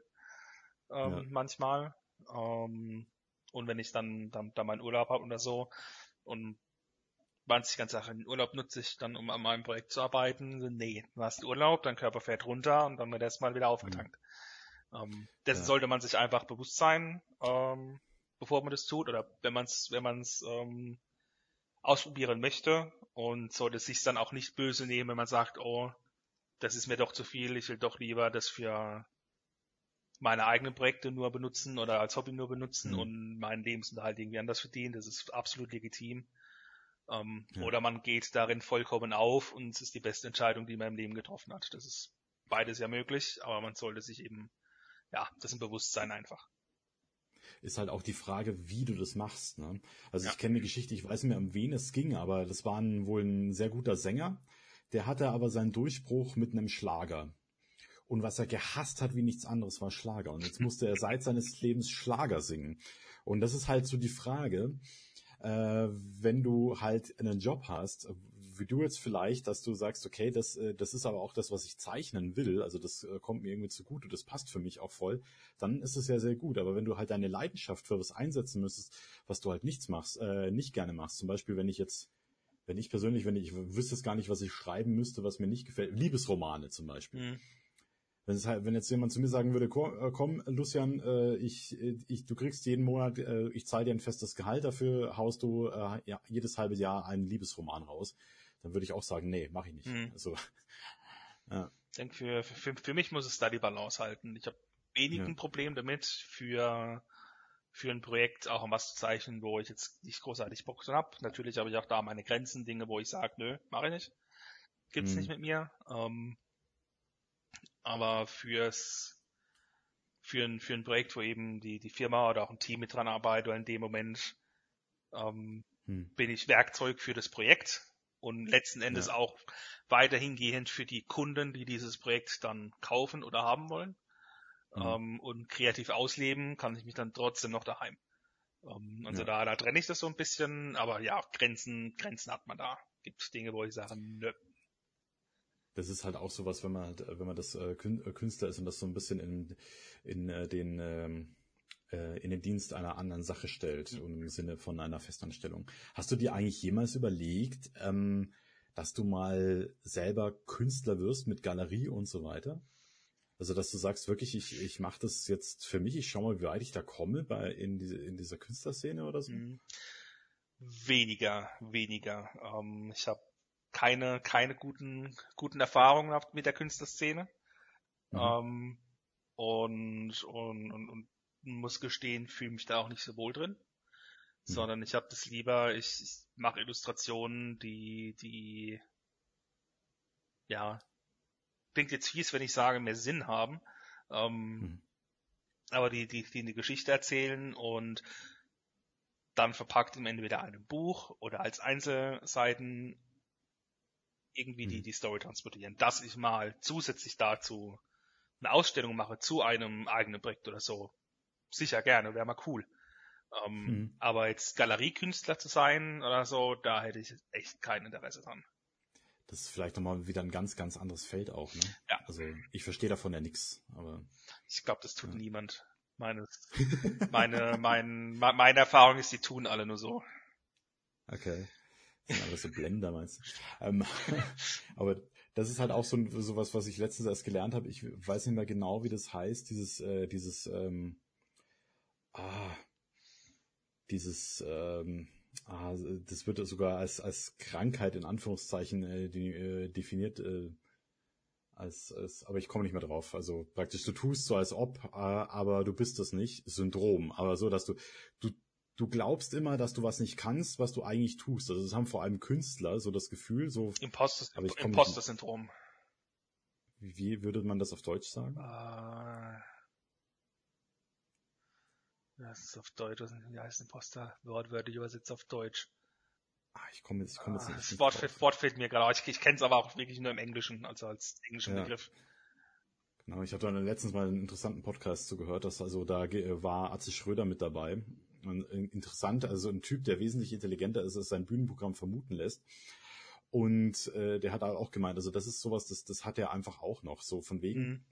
Ähm, ja. Manchmal. Ähm, und wenn ich dann, dann, dann meinen Urlaub habe oder so und manche ganz Sachen den Urlaub nutze ich dann, um an meinem Projekt zu arbeiten. Nee, du hast Urlaub, dein Körper fährt runter und dann wird erstmal wieder aufgetankt. Mhm. Ähm, dessen ja. sollte man sich einfach bewusst sein, ähm, bevor man das tut oder wenn man es wenn man's, ähm, ausprobieren möchte und sollte sich dann auch nicht böse nehmen, wenn man sagt, oh, das ist mir doch zu viel, ich will doch lieber das für meine eigenen Projekte nur benutzen oder als Hobby nur benutzen mhm. und meinen Lebensunterhalt irgendwie anders verdienen. Das ist absolut legitim. Ähm, ja. Oder man geht darin vollkommen auf und es ist die beste Entscheidung, die man im Leben getroffen hat. Das ist beides ja möglich, aber man sollte sich eben, ja, das im Bewusstsein einfach ist halt auch die Frage, wie du das machst. Ne? Also ja. ich kenne die Geschichte, ich weiß nicht mehr, um wen es ging, aber das war ein, wohl ein sehr guter Sänger. Der hatte aber seinen Durchbruch mit einem Schlager. Und was er gehasst hat wie nichts anderes war Schlager. Und jetzt musste er seit seines Lebens Schlager singen. Und das ist halt so die Frage, äh, wenn du halt einen Job hast, wie du jetzt vielleicht, dass du sagst, okay, das, äh, das ist aber auch das, was ich zeichnen will, also das äh, kommt mir irgendwie zugute, das passt für mich auch voll, dann ist es ja sehr gut. Aber wenn du halt deine Leidenschaft für was einsetzen müsstest, was du halt nichts machst, äh, nicht gerne machst, zum Beispiel, wenn ich jetzt, wenn ich persönlich, wenn ich, ich wüsste es gar nicht, was ich schreiben müsste, was mir nicht gefällt, Liebesromane zum Beispiel. Mhm. Wenn, es halt, wenn jetzt jemand zu mir sagen würde, äh, komm, Lucian, äh, ich, ich, du kriegst jeden Monat, äh, ich zahle dir ein festes Gehalt, dafür haust du äh, ja, jedes halbe Jahr einen Liebesroman raus dann würde ich auch sagen, nee, mache ich nicht. Mhm. Also, ja. Ich denke, für, für, für mich muss es da die Balance halten. Ich habe wenig ja. Problem damit, für, für ein Projekt auch was zu zeichnen, wo ich jetzt nicht großartig Bock dran habe. Natürlich habe ich auch da meine Grenzen, Dinge, wo ich sage, nö, mache ich nicht. Gibt's mhm. nicht mit mir. Ähm, aber fürs für ein, für ein Projekt, wo eben die, die Firma oder auch ein Team mit dran arbeitet, oder in dem Moment ähm, hm. bin ich Werkzeug für das Projekt und letzten Endes ja. auch weiterhin gehend für die Kunden, die dieses Projekt dann kaufen oder haben wollen. Mhm. Ähm, und kreativ ausleben kann ich mich dann trotzdem noch daheim. Ähm, also ja. da, da trenne ich das so ein bisschen, aber ja, Grenzen, Grenzen hat man da. Gibt Dinge, wo ich sage, nö. Das ist halt auch sowas, wenn man halt, wenn man das äh, äh, Künstler ist und das so ein bisschen in, in äh, den ähm, äh, in den Dienst einer anderen Sache stellt und im Sinne von einer Festanstellung. Hast du dir eigentlich jemals überlegt, ähm, dass du mal selber Künstler wirst mit Galerie und so weiter? Also, dass du sagst wirklich, ich, ich mache das jetzt für mich, ich schau mal, wie weit ich da komme bei, in, diese, in dieser Künstlerszene oder so? Mhm. Weniger, weniger. Ähm, ich habe keine, keine guten, guten Erfahrungen gehabt mit der Künstlerszene. Mhm. Ähm, und, und, und, und muss gestehen, fühle mich da auch nicht so wohl drin. Mhm. Sondern ich habe das lieber, ich, ich mache Illustrationen, die, die ja, klingt jetzt fies, wenn ich sage, mehr Sinn haben. Ähm, mhm. Aber die, die, die eine Geschichte erzählen und dann verpackt im entweder einem Buch oder als Einzelseiten irgendwie mhm. die, die Story transportieren. Dass ich mal zusätzlich dazu eine Ausstellung mache zu einem eigenen Projekt oder so, sicher gerne, wäre mal cool. Ähm, mhm. Aber jetzt Galeriekünstler zu sein oder so, da hätte ich echt kein Interesse dran. Das ist vielleicht nochmal wieder ein ganz, ganz anderes Feld auch, ne? Ja. Also ich verstehe davon ja nichts, aber. Ich glaube, das tut ja. niemand. Meine, meine, mein, meine Erfahrung ist, die tun alle nur so. Okay. Das sind alles so Blender, meinst du? Ähm, aber das ist halt auch so, so was, was ich letztens erst gelernt habe. Ich weiß nicht mehr genau, wie das heißt, dieses, äh, dieses, ähm, ah, dieses, ähm, ah, das wird sogar als, als Krankheit in Anführungszeichen äh, die, äh, definiert, äh, als, als, aber ich komme nicht mehr drauf. Also praktisch, du tust so als ob, äh, aber du bist es nicht. Syndrom. Aber so, dass du, du, du glaubst immer, dass du was nicht kannst, was du eigentlich tust. Also das haben vor allem Künstler so das Gefühl, so. Imposter-Syndrom. Wie, wie würde man das auf Deutsch sagen? Uh, das ist auf Deutsch, wie heißt Imposter? Wortwörtlich übersetzt auf Deutsch. Ah, ich komme jetzt, ich komme jetzt nicht. Das Wort, fällt, Wort fällt mir gerade. Ich, ich kenne es aber auch wirklich nur im Englischen, also als englischen ja. Begriff. Genau, ich hatte letztens mal einen interessanten Podcast zugehört, dass also da war Atze Schröder mit dabei. Und interessant, also ein Typ, der wesentlich intelligenter ist, als sein Bühnenprogramm vermuten lässt. Und äh, der hat auch gemeint, also das ist sowas, das, das hat er einfach auch noch, so von wegen. Mhm.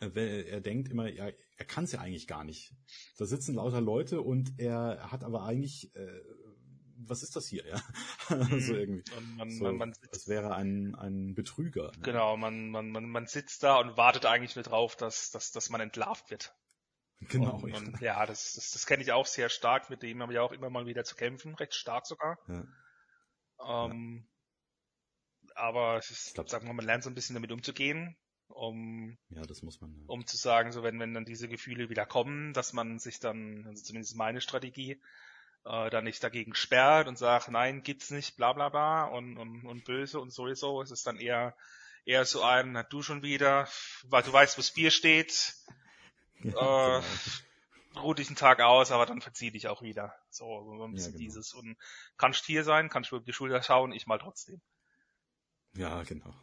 Äh, er denkt immer, ja, er kann es ja eigentlich gar nicht. Da sitzen lauter Leute und er hat aber eigentlich äh, was ist das hier, ja? Mhm. so irgendwie. Man, so, man, man sitzt, als wäre ein, ein Betrüger. Ne? Genau, man, man, man, man sitzt da und wartet eigentlich nur drauf, dass, dass, dass man entlarvt wird. Genau. Und, und ja, das, das, das kenne ich auch sehr stark, mit dem habe ich auch immer mal wieder zu kämpfen, recht stark sogar. Ja. Ähm, ja. Aber es ist, glaub, sagen wir mal, man lernt so ein bisschen damit umzugehen, um, ja, das muss man, ja. um zu sagen, so wenn, wenn dann diese Gefühle wieder kommen, dass man sich dann, also zumindest meine Strategie, äh, dann nicht dagegen sperrt und sagt, nein, gibt's nicht, bla bla bla und, und, und böse und sowieso. Es ist dann eher eher so ein, na du schon wieder, weil du weißt, wo's Bier steht. Ja, äh, genau. ruh dich einen Tag aus, aber dann verzieh dich auch wieder. So, so ein bisschen ja, genau. dieses. Und kannst hier sein, kannst über die Schulter schauen, ich mal trotzdem. Ja, genau.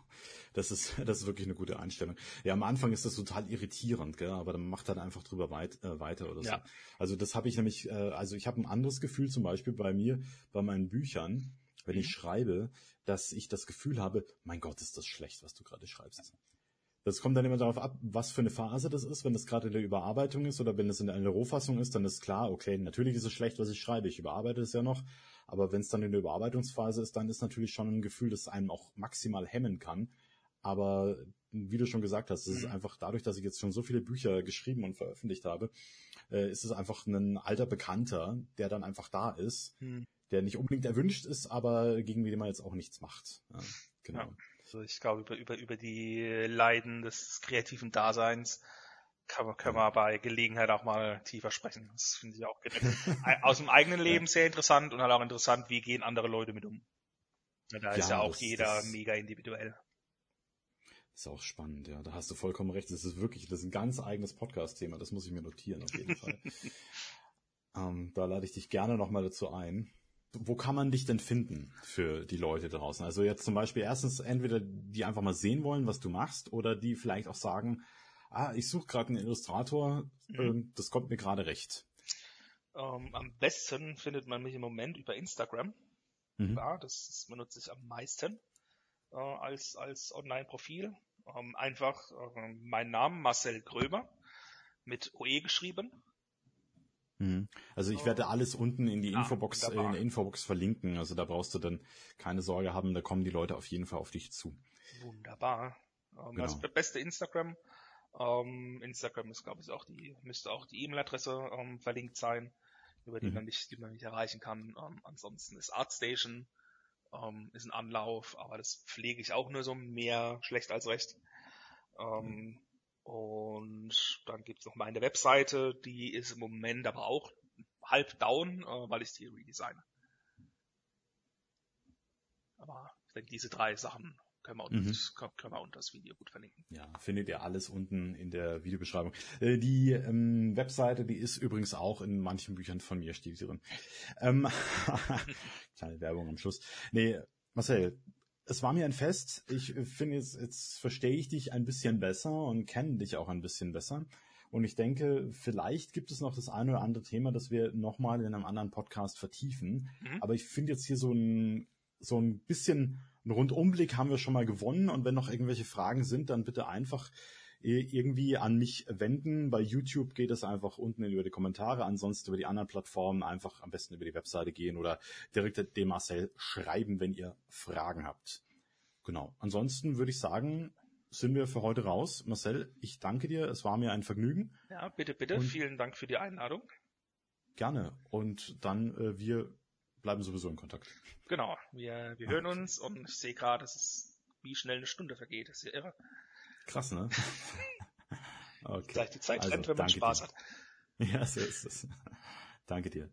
Das ist, das ist wirklich eine gute Einstellung. Ja, am Anfang ist das total irritierend, gell? aber dann macht dann einfach drüber weit, äh, weiter oder so. Ja. Also das habe ich nämlich, äh, also ich habe ein anderes Gefühl zum Beispiel bei mir, bei meinen Büchern, wenn mhm. ich schreibe, dass ich das Gefühl habe, mein Gott, ist das schlecht, was du gerade schreibst. Das kommt dann immer darauf ab, was für eine Phase das ist. Wenn das gerade in der Überarbeitung ist oder wenn es in einer Rohfassung ist, dann ist klar, okay, natürlich ist es schlecht, was ich schreibe. Ich überarbeite es ja noch. Aber wenn es dann in der Überarbeitungsphase ist, dann ist natürlich schon ein Gefühl, das einem auch maximal hemmen kann. Aber wie du schon gesagt hast, es ist mhm. einfach dadurch, dass ich jetzt schon so viele Bücher geschrieben und veröffentlicht habe, äh, ist es einfach ein alter Bekannter, der dann einfach da ist, mhm. der nicht unbedingt erwünscht ist, aber gegen den man jetzt auch nichts macht. Ja, genau. Ja. Also ich glaube, über, über, über die Leiden des kreativen Daseins kann man, können wir bei Gelegenheit auch mal tiefer sprechen. Das finde ich auch aus dem eigenen Leben sehr interessant und halt auch interessant, wie gehen andere Leute mit um. Da ist ja, ja auch das, jeder das, mega individuell. Ist auch spannend, ja. Da hast du vollkommen recht. Das ist wirklich, das ist ein ganz eigenes Podcast-Thema. Das muss ich mir notieren, auf jeden Fall. ähm, da lade ich dich gerne nochmal dazu ein. Wo kann man dich denn finden für die Leute draußen? Also jetzt zum Beispiel erstens entweder die einfach mal sehen wollen, was du machst, oder die vielleicht auch sagen, ah, ich suche gerade einen Illustrator, mhm. ähm, das kommt mir gerade recht. Ähm, am besten findet man mich im Moment über Instagram. Mhm. Ja, das, benutze ich am meisten äh, als, als Online-Profil. Ähm, einfach äh, mein Name Marcel Gröber mit OE geschrieben. Mhm. Also ich werde alles unten in die ah, Infobox, äh, in der Infobox verlinken. Also da brauchst du dann keine Sorge haben, da kommen die Leute auf jeden Fall auf dich zu. Wunderbar. Ähm, genau. Das beste Instagram ähm, Instagram ist, glaube ich, auch die, müsste auch die E-Mail-Adresse ähm, verlinkt sein, über die mhm. man mich, die man mich erreichen kann. Ähm, ansonsten ist Artstation, ähm, ist ein Anlauf, aber das pflege ich auch nur so mehr schlecht als recht. Ähm, mhm. Und dann gibt's noch meine Webseite, die ist im Moment aber auch halb down, äh, weil ich die redesigne. Aber ich denke, diese drei Sachen können wir, uns, mhm. können wir unter das Video gut verlinken. Ja, findet ihr alles unten in der Videobeschreibung. Äh, die ähm, Webseite, die ist übrigens auch in manchen Büchern von mir steht drin. Ähm, kleine Werbung am Schluss. Nee, Marcel, es war mir ein Fest. Ich finde, jetzt, jetzt verstehe ich dich ein bisschen besser und kenne dich auch ein bisschen besser. Und ich denke, vielleicht gibt es noch das eine oder andere Thema, das wir nochmal in einem anderen Podcast vertiefen. Mhm. Aber ich finde jetzt hier so ein, so ein bisschen einen Rundumblick haben wir schon mal gewonnen. Und wenn noch irgendwelche Fragen sind, dann bitte einfach irgendwie an mich wenden. Bei YouTube geht es einfach unten über die Kommentare, ansonsten über die anderen Plattformen einfach am besten über die Webseite gehen oder direkt dem Marcel schreiben, wenn ihr Fragen habt. Genau. Ansonsten würde ich sagen, sind wir für heute raus. Marcel, ich danke dir. Es war mir ein Vergnügen. Ja, bitte, bitte. Und Vielen Dank für die Einladung. Gerne. Und dann, äh, wir bleiben sowieso in Kontakt. Genau. Wir, wir hören uns und ich sehe gerade, es ist, wie schnell eine Stunde vergeht. Das ist ja irre. Krass, ne? okay. Gleich die Zeit also, rennt, wenn man Spaß dir. hat. Ja, so ist es. danke dir.